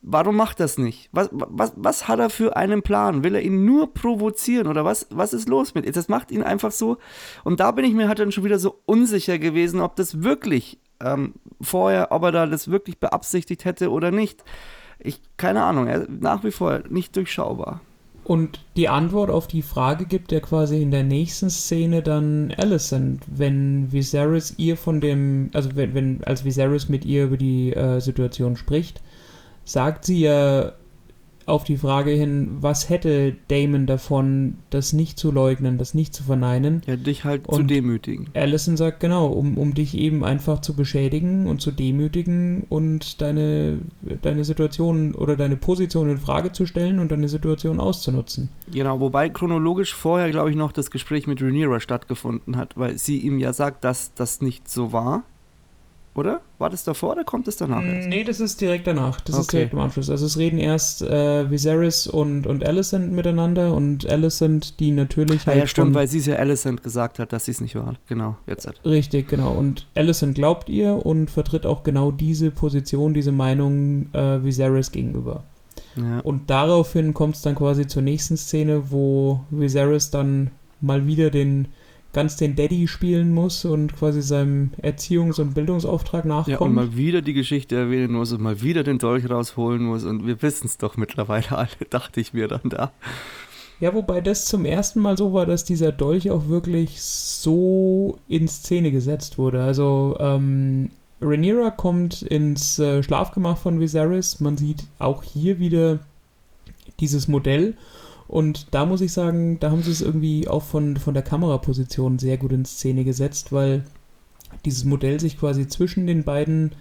warum macht das nicht? Was, was, was hat er für einen Plan? Will er ihn nur provozieren oder was, was ist los mit? Das macht ihn einfach so. Und da bin ich mir halt dann schon wieder so unsicher gewesen, ob das wirklich ähm, vorher, ob er da das wirklich beabsichtigt hätte oder nicht. Ich, keine Ahnung, er, nach wie vor nicht durchschaubar. Und die Antwort auf die Frage gibt er quasi in der nächsten Szene dann Alicent, wenn Viserys ihr von dem, also wenn, wenn als Viserys mit ihr über die äh, Situation spricht, sagt sie ja auf die Frage hin, was hätte Damon davon, das nicht zu leugnen, das nicht zu verneinen. Ja, dich halt zu Und- demütigen. Allison sagt genau, um, um dich eben einfach zu beschädigen und zu demütigen und deine, deine Situation oder deine Position in Frage zu stellen und deine Situation auszunutzen. Genau, wobei chronologisch vorher, glaube ich, noch das Gespräch mit Rhaenyra stattgefunden hat, weil sie ihm ja sagt, dass das nicht so war. Oder? War das davor oder kommt es danach erst? Nee, das ist direkt danach. Das ist Okay. direkt im Anschluss. Also es reden erst äh, Viserys und, und Alicent miteinander und Alicent, die natürlich Ja, halt ja, stimmt, von- weil sie es ja Alicent gesagt hat, dass sie es nicht war. Genau, jetzt halt. Richtig, genau. Und Alicent glaubt ihr und vertritt auch genau diese Position, diese Meinung äh, Viserys gegenüber. Ja. Und daraufhin kommt es dann quasi zur nächsten Szene, wo Viserys dann mal wieder den ganz den Daddy spielen muss und quasi seinem Erziehungs- und Bildungsauftrag ja, und nachkommt. mal wieder die Geschichte erwähnen muss und mal wieder den Dolch rausholen muss und wir wissen es doch mittlerweile alle, dachte ich mir dann da. Ja, wobei das zum ersten Mal so war, dass dieser Dolch auch wirklich so in Szene gesetzt wurde. Also, ähm, Rhaenyra kommt ins äh, Schlafgemach von Viserys. Man sieht auch hier wieder dieses Modell. Und da muss ich sagen, da haben sie es irgendwie auch von, von der Kameraposition sehr gut in Szene gesetzt, weil dieses Modell sich quasi zwischen den beiden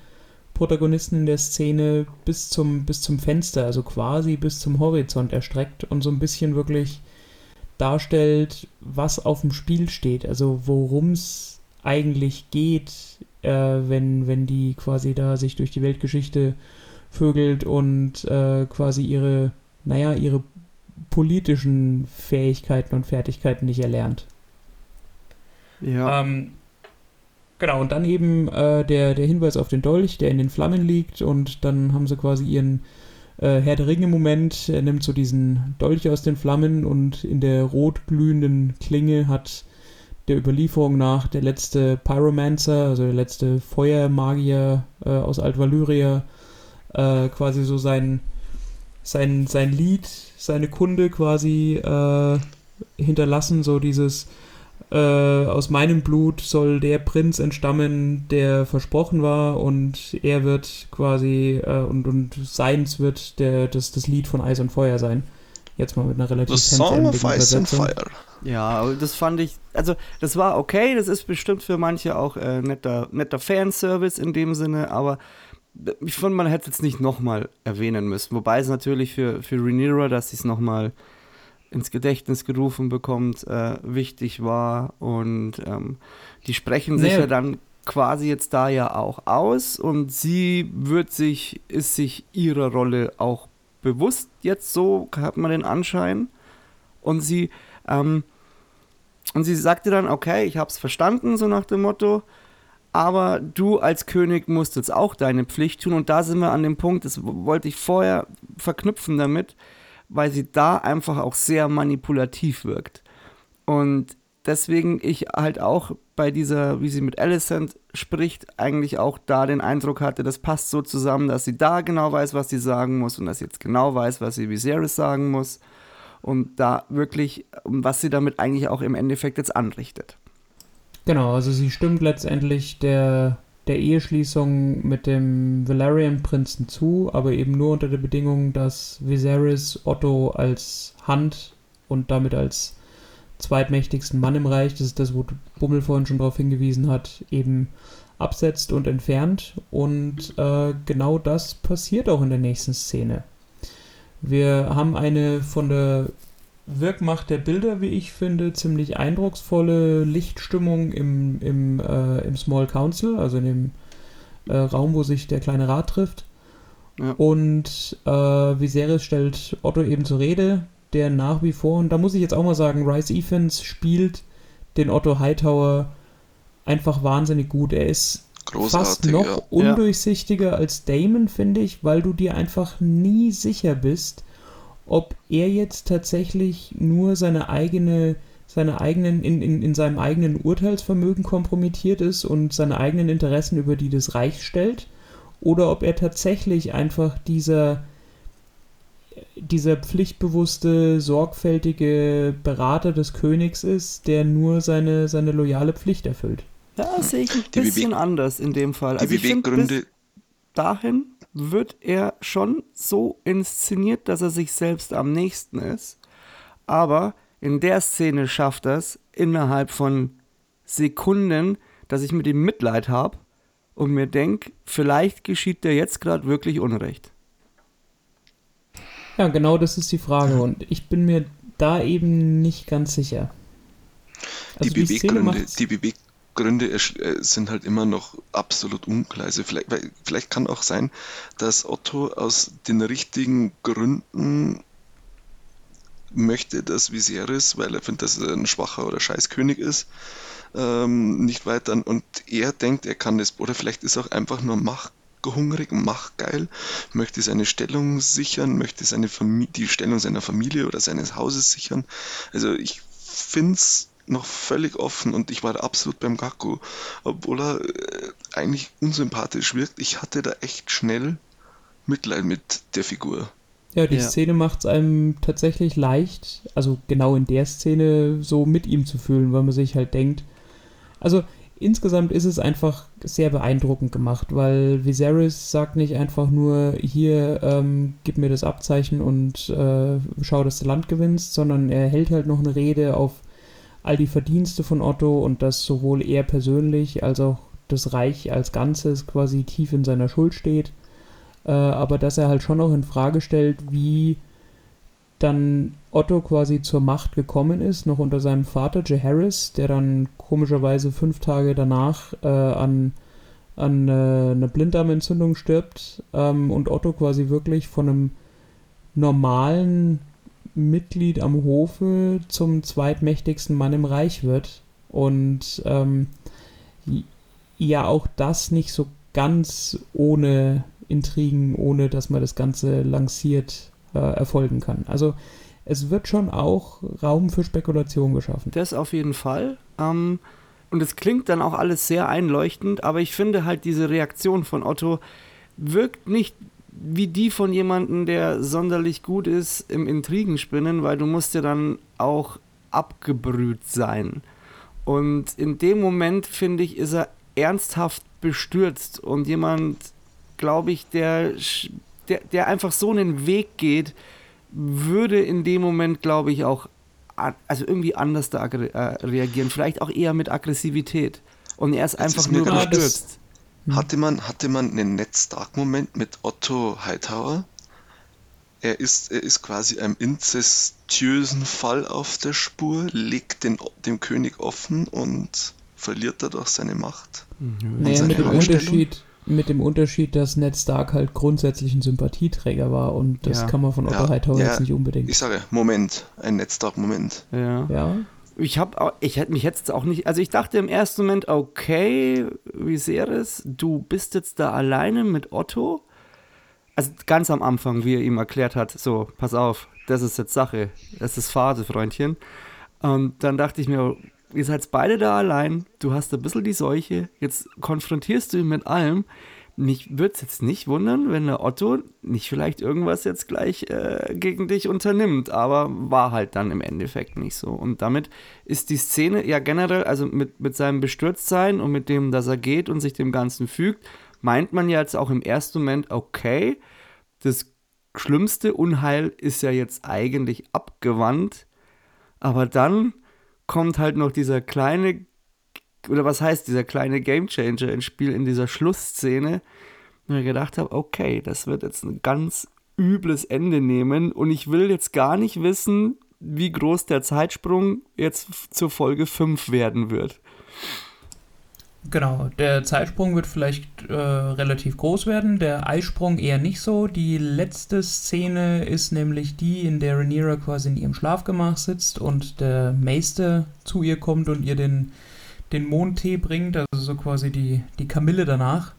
Protagonisten in der Szene bis zum, bis zum Fenster, also quasi bis zum Horizont erstreckt und so ein bisschen wirklich darstellt, was auf dem Spiel steht, also worum es eigentlich geht äh, wenn, wenn die quasi da sich durch die Weltgeschichte vögelt und äh, quasi ihre, naja, ihre politischen Fähigkeiten und Fertigkeiten nicht erlernt. Ja. Ähm, genau, und dann eben äh, der, der Hinweis auf den Dolch, der in den Flammen liegt und dann haben sie quasi ihren äh, Herr der Ringe-Moment. Er nimmt so diesen Dolch aus den Flammen und in der rot glühenden Klinge hat der Überlieferung nach der letzte Pyromancer, also der letzte Feuermagier äh, aus Alt-Valyria, äh, quasi so sein, sein, sein Lied, seine Kunde quasi äh, hinterlassen, so dieses äh, aus meinem Blut soll der Prinz entstammen, der versprochen war und er wird quasi äh, und, und seins wird der, das, das Lied von Eis und Feuer sein. Jetzt mal mit einer relativ The Song of Ice and. Fire. Ja, aber das fand ich, also das war okay, das ist bestimmt für manche auch äh, netter, netter Fanservice in dem Sinne, aber ich fand, man hätte es jetzt nicht nochmal erwähnen müssen. Wobei es natürlich für, für Rhaenyra, dass sie es nochmal ins Gedächtnis gerufen bekommt, äh, wichtig war. Und ähm, die sprechen sich Naja. ja dann quasi jetzt da ja auch aus und sie wird sich, ist sich ihrer Rolle auch bewusst jetzt so, hat man den Anschein. Und sie, ähm, und sie sagte dann, okay, ich hab's verstanden, so nach dem Motto, aber du als König musst jetzt auch deine Pflicht tun. Und da sind wir an dem Punkt, das wollte ich vorher verknüpfen damit, weil sie da einfach auch sehr manipulativ wirkt. Und deswegen ich halt auch bei dieser, wie sie mit Alicent spricht, eigentlich auch da den Eindruck hatte, das passt so zusammen, dass sie da genau weiß, was sie sagen muss und dass sie jetzt genau weiß, was sie Viserys sagen muss und da wirklich, was sie damit eigentlich auch im Endeffekt jetzt anrichtet. Genau, also sie stimmt letztendlich der, der Eheschließung mit dem Valerian-Prinzen zu, aber eben nur unter der Bedingung, dass Viserys Otto als Hand und damit als zweitmächtigsten Mann im Reich, das ist das, wo Bummel vorhin schon darauf hingewiesen hat, eben absetzt und entfernt. Und äh, genau das passiert auch in der nächsten Szene. Wir haben eine von der Wirkmacht der Bilder, wie ich finde, ziemlich eindrucksvolle Lichtstimmung im, im, äh, im Small Council, also in dem äh, Raum, wo sich der kleine Rat trifft. Ja. Und äh, Viserys stellt Otto eben zur Rede, der nach wie vor, und da muss ich jetzt auch mal sagen, Rice Evans spielt den Otto Hightower einfach wahnsinnig gut. Er ist fast noch ja. undurchsichtiger als Damon, finde ich, weil du dir einfach nie sicher bist, ob er jetzt tatsächlich nur seine eigene, seine eigenen, in, in, in seinem eigenen Urteilsvermögen kompromittiert ist und seine eigenen Interessen über die des Reichs stellt, oder ob er tatsächlich einfach dieser dieser pflichtbewusste, sorgfältige Berater des Königs ist, der nur seine, seine loyale Pflicht erfüllt. Ja, das sehe ich ein Die bisschen Beweg- anders in dem Fall. Die Also bis Beweggründe, dahin wird er schon so inszeniert, dass er sich selbst am nächsten ist. Aber in der Szene schafft er es innerhalb von Sekunden, dass ich mit ihm Mitleid habe und mir denke, vielleicht geschieht dir jetzt gerade wirklich Unrecht. Ja, genau das ist die Frage und ich bin mir da eben nicht ganz sicher. die Also Szene Beweggründe, die Beweggründe ersch- äh, sind halt immer noch absolut unklar. Also vielleicht, vielleicht kann auch sein, dass Otto aus den richtigen Gründen möchte, dass Viserys, weil er findet, dass er ein schwacher oder scheiß König ist, ähm, nicht weiter. Und er denkt, er kann das. Oder vielleicht ist er auch einfach nur machtgehungrig, machtgeil, möchte seine Stellung sichern, möchte seine die Stellung seiner Familie oder seines Hauses sichern. Also ich finde es noch völlig offen und ich war da absolut beim Gaku, obwohl er äh, eigentlich unsympathisch wirkt. Ich hatte da echt schnell Mitleid mit der Figur. Ja, die Ja. Szene macht es einem tatsächlich leicht, also genau in der Szene so mit ihm zu fühlen, weil man sich halt denkt, also insgesamt ist es einfach sehr beeindruckend gemacht, weil Viserys sagt nicht einfach nur, hier, ähm, gib mir das Abzeichen und äh, schau, dass du Land gewinnst, sondern er hält halt noch eine Rede auf all die Verdienste von Otto und dass sowohl er persönlich als auch das Reich als Ganzes quasi tief in seiner Schuld steht. Äh, aber dass er halt schon auch in Frage stellt, wie dann Otto quasi zur Macht gekommen ist, noch unter seinem Vater Jaehaerys, der dann komischerweise fünf Tage danach äh, an an äh, einer Blinddarmentzündung stirbt ähm, und Otto quasi wirklich von einem normalen Mitglied am Hofe zum zweitmächtigsten Mann im Reich wird. Und ähm, ja, auch das nicht so ganz ohne Intrigen, ohne dass man das Ganze lanciert, äh, erfolgen kann. Also es wird schon auch Raum für Spekulation geschaffen. Das auf jeden Fall. Ähm, und es klingt dann auch alles sehr einleuchtend, aber ich finde halt diese Reaktion von Otto wirkt nicht wie die von jemandem, der sonderlich gut ist im Intrigenspinnen, weil du musst ja dann auch abgebrüht sein. Und in dem Moment, finde ich, ist er ernsthaft bestürzt und jemand, glaube ich, der, der, der einfach so einen Weg geht, würde in dem Moment, glaube ich, auch also irgendwie anders da äh, reagieren. Vielleicht auch eher mit Aggressivität. Und er ist einfach nur bestürzt. Hm. Hatte man, hatte man einen Ned Stark-Moment mit Otto Hightower? Er ist, er ist quasi einem inzestiösen Fall auf der Spur, legt den, dem König offen und verliert dadurch seine Macht. Mhm. Naja, mit dem, Unterschied, mit dem Unterschied, dass Ned Stark halt grundsätzlich ein Sympathieträger war und das ja. kann man von Otto ja, Hightower ja, jetzt nicht unbedingt. Ich sage, Moment, ein Ned Stark-Moment. Ja. ja. Ich habe ich hätte mich jetzt auch nicht, also ich dachte im ersten Moment, okay, wie sehr es, du bist jetzt da alleine mit Otto. Also ganz am Anfang, wie er ihm erklärt hat, so, pass auf, das ist jetzt Sache, das ist Phase, Freundchen. Und dann dachte ich mir, ihr seid beide da allein, du hast ein bisschen die Seuche, jetzt konfrontierst du ihn mit allem mich würde es jetzt nicht wundern, wenn der Otto nicht vielleicht irgendwas jetzt gleich äh, gegen dich unternimmt, aber war halt dann im Endeffekt nicht so. Und damit ist die Szene ja generell, also mit, mit seinem Bestürztsein und mit dem, dass er geht und sich dem Ganzen fügt, meint man ja jetzt auch im ersten Moment, okay, das schlimmste Unheil ist ja jetzt eigentlich abgewandt, aber dann kommt halt noch dieser kleine oder was heißt dieser kleine Gamechanger ins Spiel in dieser Schlussszene, ich gedacht habe, okay, das wird jetzt ein ganz übles Ende nehmen und ich will jetzt gar nicht wissen, wie groß der Zeitsprung jetzt zur Folge 5 werden wird. Genau, der Zeitsprung wird vielleicht äh, relativ groß werden, der Eisprung eher nicht so. Die letzte Szene ist nämlich die, in der Rhaenyra quasi in ihrem Schlafgemach sitzt und der Meister zu ihr kommt und ihr den den Mondtee bringt, also so quasi die, die Kamille danach.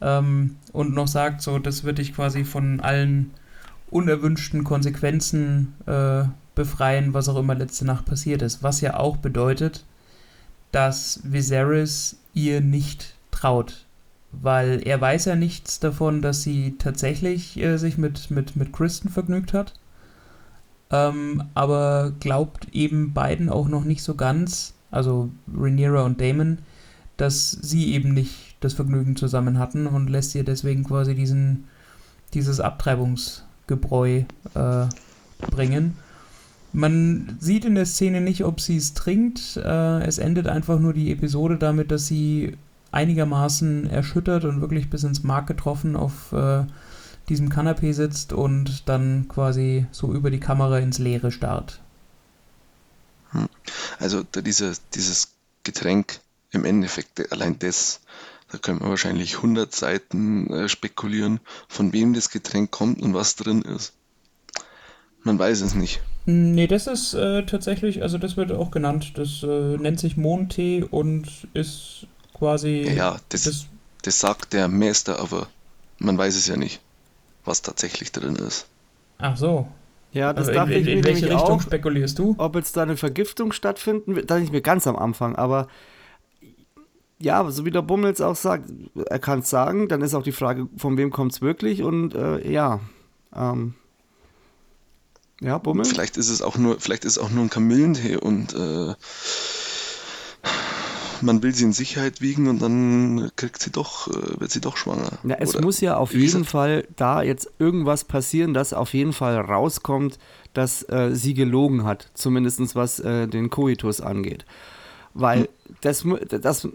Ähm, und noch sagt, so, das wird dich quasi von allen unerwünschten Konsequenzen äh, befreien, was auch immer letzte Nacht passiert ist. Was ja auch bedeutet, dass Viserys ihr nicht traut. Weil er weiß ja nichts davon, dass sie tatsächlich äh, sich mit, mit, mit Kristen vergnügt hat. Ähm, aber glaubt eben beiden auch noch nicht so ganz, also Rhaenyra und Damon, dass sie eben nicht das Vergnügen zusammen hatten und lässt ihr deswegen quasi diesen, dieses Abtreibungsgebräu äh, bringen. Man sieht in der Szene nicht, ob sie es trinkt. Äh, es endet einfach nur die Episode damit, dass sie einigermaßen erschüttert und wirklich bis ins Mark getroffen auf äh, diesem Kanapee sitzt und dann quasi so über die Kamera ins Leere starrt. Also da dieser, dieses Getränk im Endeffekt, allein das, da können wir wahrscheinlich 100 Seiten äh, spekulieren, von wem das Getränk kommt und was drin ist. Man weiß es nicht. Nee, das ist äh, tatsächlich, also das wird auch genannt. Das äh, nennt sich Mondtee und ist quasi. Ja, ja das, das, das sagt der Meister, aber man weiß es ja nicht, was tatsächlich drin ist. Ach so, ja, das also dachte in, ich mir welche Richtung auch, spekulierst du? Ob jetzt da eine Vergiftung stattfinden wird, dachte ich mir ganz am Anfang, aber ja, so wie der Bummels auch sagt, er kann es sagen, dann ist auch die Frage, von wem kommt es wirklich und äh, ja, ähm, ja, Bummels. Vielleicht ist es auch nur, vielleicht ist es auch nur ein Kamillentee und äh, man will sie in Sicherheit wiegen und dann kriegt sie doch, äh, wird sie doch schwanger. Ja, es Oder muss ja auf jeden Fall da jetzt irgendwas passieren, dass auf jeden Fall rauskommt, dass äh, sie gelogen hat, zumindest was äh, den Koitus angeht. Weil hm. das, das,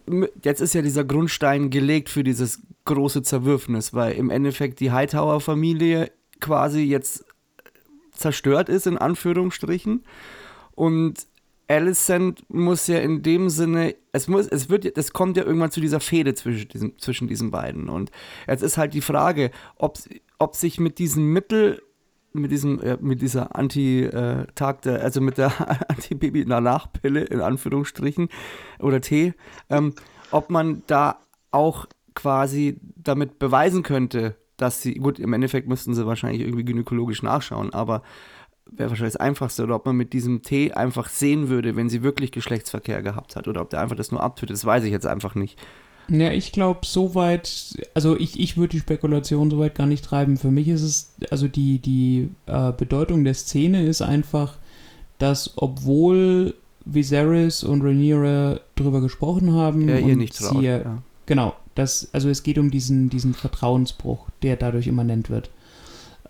jetzt ist ja dieser Grundstein gelegt für dieses große Zerwürfnis, weil im Endeffekt die Hightower-Familie quasi jetzt zerstört ist, in Anführungsstrichen. Und Alicent muss ja in dem Sinne, es muss, es wird, es kommt ja irgendwann zu dieser Fehde zwischen diesen, zwischen diesen beiden. Und jetzt ist halt die Frage, ob, ob sich mit diesem Mittel, mit diesem, äh, mit dieser Anti-Tag, äh, also mit der Anti-Baby-Nachpille in Anführungsstrichen oder Tee, ähm, ob man da auch quasi damit beweisen könnte, dass sie, gut, im Endeffekt müssten sie wahrscheinlich irgendwie gynäkologisch nachschauen, aber wäre wahrscheinlich das Einfachste, oder ob man mit diesem Tee einfach sehen würde, wenn sie wirklich Geschlechtsverkehr gehabt hat, oder ob der einfach das nur abtötet, das weiß ich jetzt einfach nicht. Ja, ich glaube, soweit, also ich, ich würde die Spekulation soweit gar nicht treiben. Für mich ist es, also die, die äh, Bedeutung der Szene ist einfach, dass obwohl Viserys und Rhaenyra drüber gesprochen haben, Ja, ihr nicht traut. sie, Ja. Genau, das, also es geht um diesen, diesen Vertrauensbruch, der dadurch immanent wird.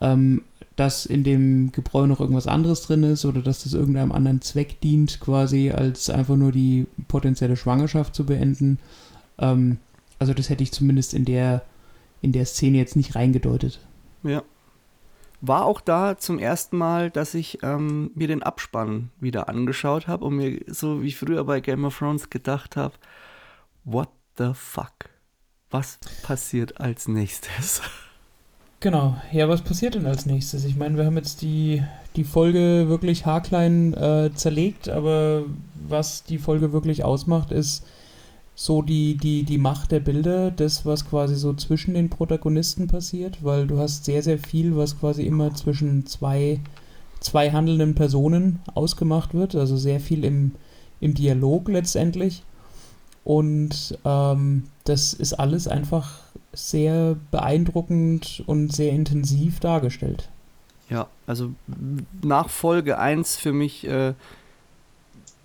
Ähm, dass in dem Gebräu noch irgendwas anderes drin ist oder dass das irgendeinem anderen Zweck dient, quasi, als einfach nur die potenzielle Schwangerschaft zu beenden. Ähm, also das hätte ich zumindest in der, in der Szene jetzt nicht reingedeutet. Ja. War auch da zum ersten Mal, dass ich ähm, mir den Abspann wieder angeschaut habe und mir so wie früher bei Game of Thrones gedacht habe, what the fuck? Was passiert als nächstes? Genau, ja, was passiert denn als nächstes? Ich meine, wir haben jetzt die, die Folge wirklich haarklein äh, zerlegt, aber was die Folge wirklich ausmacht, ist so die, die, die Macht der Bilder, das, was quasi so zwischen den Protagonisten passiert, weil du hast sehr, sehr viel, was quasi immer zwischen zwei, zwei handelnden Personen ausgemacht wird, also sehr viel im, im Dialog letztendlich. Und ähm, das ist alles einfach sehr beeindruckend und sehr intensiv dargestellt. Ja, also nach Folge 1 für mich äh,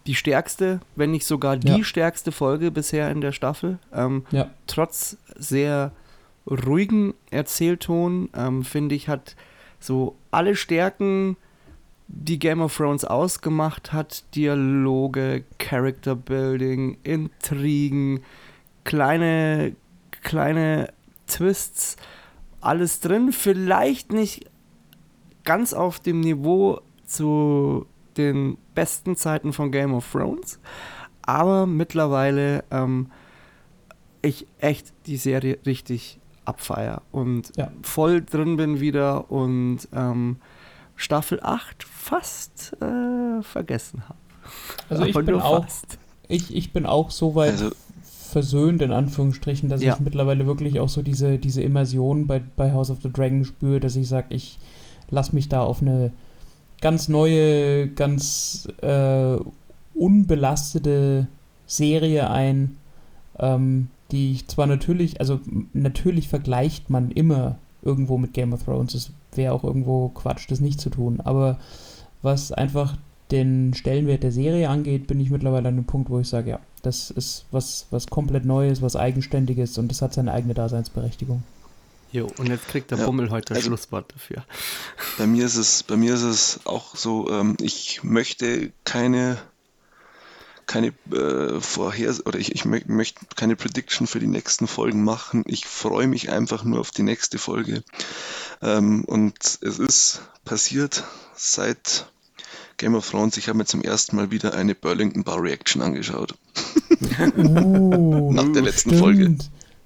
die stärkste, wenn nicht sogar die Ja. stärkste Folge bisher in der Staffel. Ähm, Ja. Trotz sehr ruhigen Erzählton, ähm, finde ich, hat so alle Stärken, die Game of Thrones ausgemacht hat. Dialoge, Character Building, Intrigen, kleine, kleine Twists, alles drin. Vielleicht nicht ganz auf dem Niveau zu den besten Zeiten von Game of Thrones, aber mittlerweile ähm, ich echt die Serie richtig abfeier und Ja. voll drin bin wieder und ähm, Staffel 8 fast äh, vergessen habe. Also ich bin auch, fast. ich, ich bin auch so weit Also, versöhnt, in Anführungsstrichen, dass Ja. ich mittlerweile wirklich auch so diese, diese Immersion bei, bei House of the Dragon spüre, dass ich sage, ich lasse mich da auf eine ganz neue, ganz äh, unbelastete Serie ein, ähm, die ich zwar natürlich, also natürlich vergleicht man immer irgendwo mit Game of Thrones, es wäre auch irgendwo Quatsch, das nicht zu tun, aber was einfach den Stellenwert der Serie angeht, bin ich mittlerweile an dem Punkt, wo ich sage, ja, das ist was, was komplett Neues, was Eigenständiges und das hat seine eigene Daseinsberechtigung. Jo, und jetzt kriegt der Ja, Bummel heute das also- Schlusswort dafür. bei mir ist es, bei mir ist es auch so, ähm, ich möchte keine, keine äh, Vorhers oder ich, ich mö möchte keine Prediction für die nächsten Folgen machen. Ich freue mich einfach nur auf die nächste Folge. Ähm, und es ist passiert seit Game of Thrones. Ich habe mir zum ersten Mal wieder eine Burlington Bar Reaction angeschaut. Oh, Nach der letzten stimmt. Folge.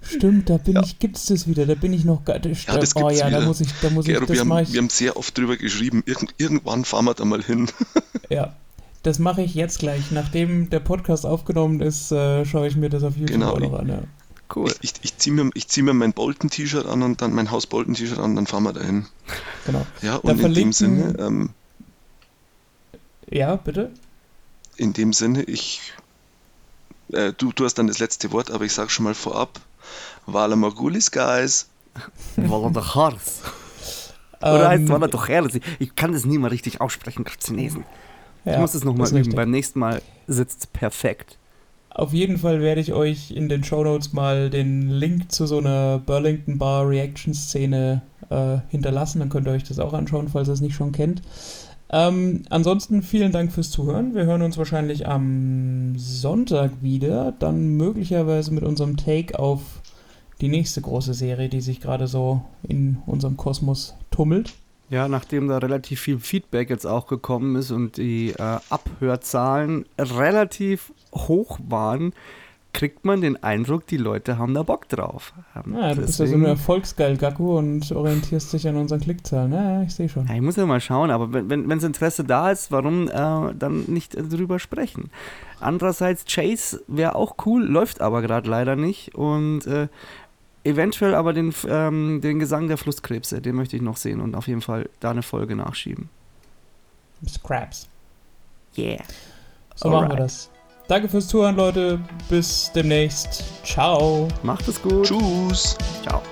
Stimmt, da bin Ja. ich, gibt's das wieder, da bin ich noch gar, das, Ja, das oh gibt's ja, da wieder. muss ich, da muss Gero, ich, wir, das mache haben, ich, wir haben sehr oft drüber geschrieben. Irgend, irgendwann fahren wir da mal hin. ja, das mache ich jetzt gleich, nachdem der Podcast aufgenommen ist, äh, schaue ich mir das auf YouTube Genau, auch noch an, ja. Cool. Ich, ich, ich ziehe mir, ich zieh mir mein Bolton-T-Shirt an und dann mein Haus Bolton-T-Shirt an, dann fahren wir dahin. Genau. Ja, Da und in dem Sinne, ähm, Ja, bitte? in dem Sinne, ich, äh, du, du hast dann das letzte Wort, aber ich sage schon mal vorab, Vala Morgulis, guys. Walderhars. Oder heißt Ähm, Walderhars? Ich kann das nie mal richtig aussprechen, Chinesen. Ich ja, muss es nochmal üben. richtig. Beim nächsten Mal sitzt es perfekt. Auf jeden Fall werde ich euch in den Shownotes mal den Link zu so einer Burlington Bar Reaction Szene äh, hinterlassen. Dann könnt ihr euch das auch anschauen, falls ihr es nicht schon kennt. Ähm, ansonsten vielen Dank fürs Zuhören. Wir hören uns wahrscheinlich am Sonntag wieder. Dann möglicherweise mit unserem Take auf die nächste große Serie, die sich gerade so in unserem Kosmos tummelt. Ja, nachdem da relativ viel Feedback jetzt auch gekommen ist und die äh, Abhörzahlen relativ hoch waren, kriegt man den Eindruck, die Leute haben da Bock drauf. Ähm, Ja, du bist ja so deswegen- ein Erfolgsgeil, Gaku, und orientierst dich an unseren Klickzahlen. Ja, ich sehe schon. Ja, ich muss ja mal schauen, aber wenn wenn wenn's Interesse da ist, warum äh, dann nicht drüber sprechen? Andererseits, Chase wäre auch cool, läuft aber gerade leider nicht und äh, eventuell aber den, ähm, den Gesang der Flusskrebse, den möchte ich noch sehen und auf jeden Fall da eine Folge nachschieben. Scraps. Yeah. So machen wir das. Danke fürs Zuhören, Leute. Bis demnächst. Ciao. Macht es gut. Tschüss. Ciao.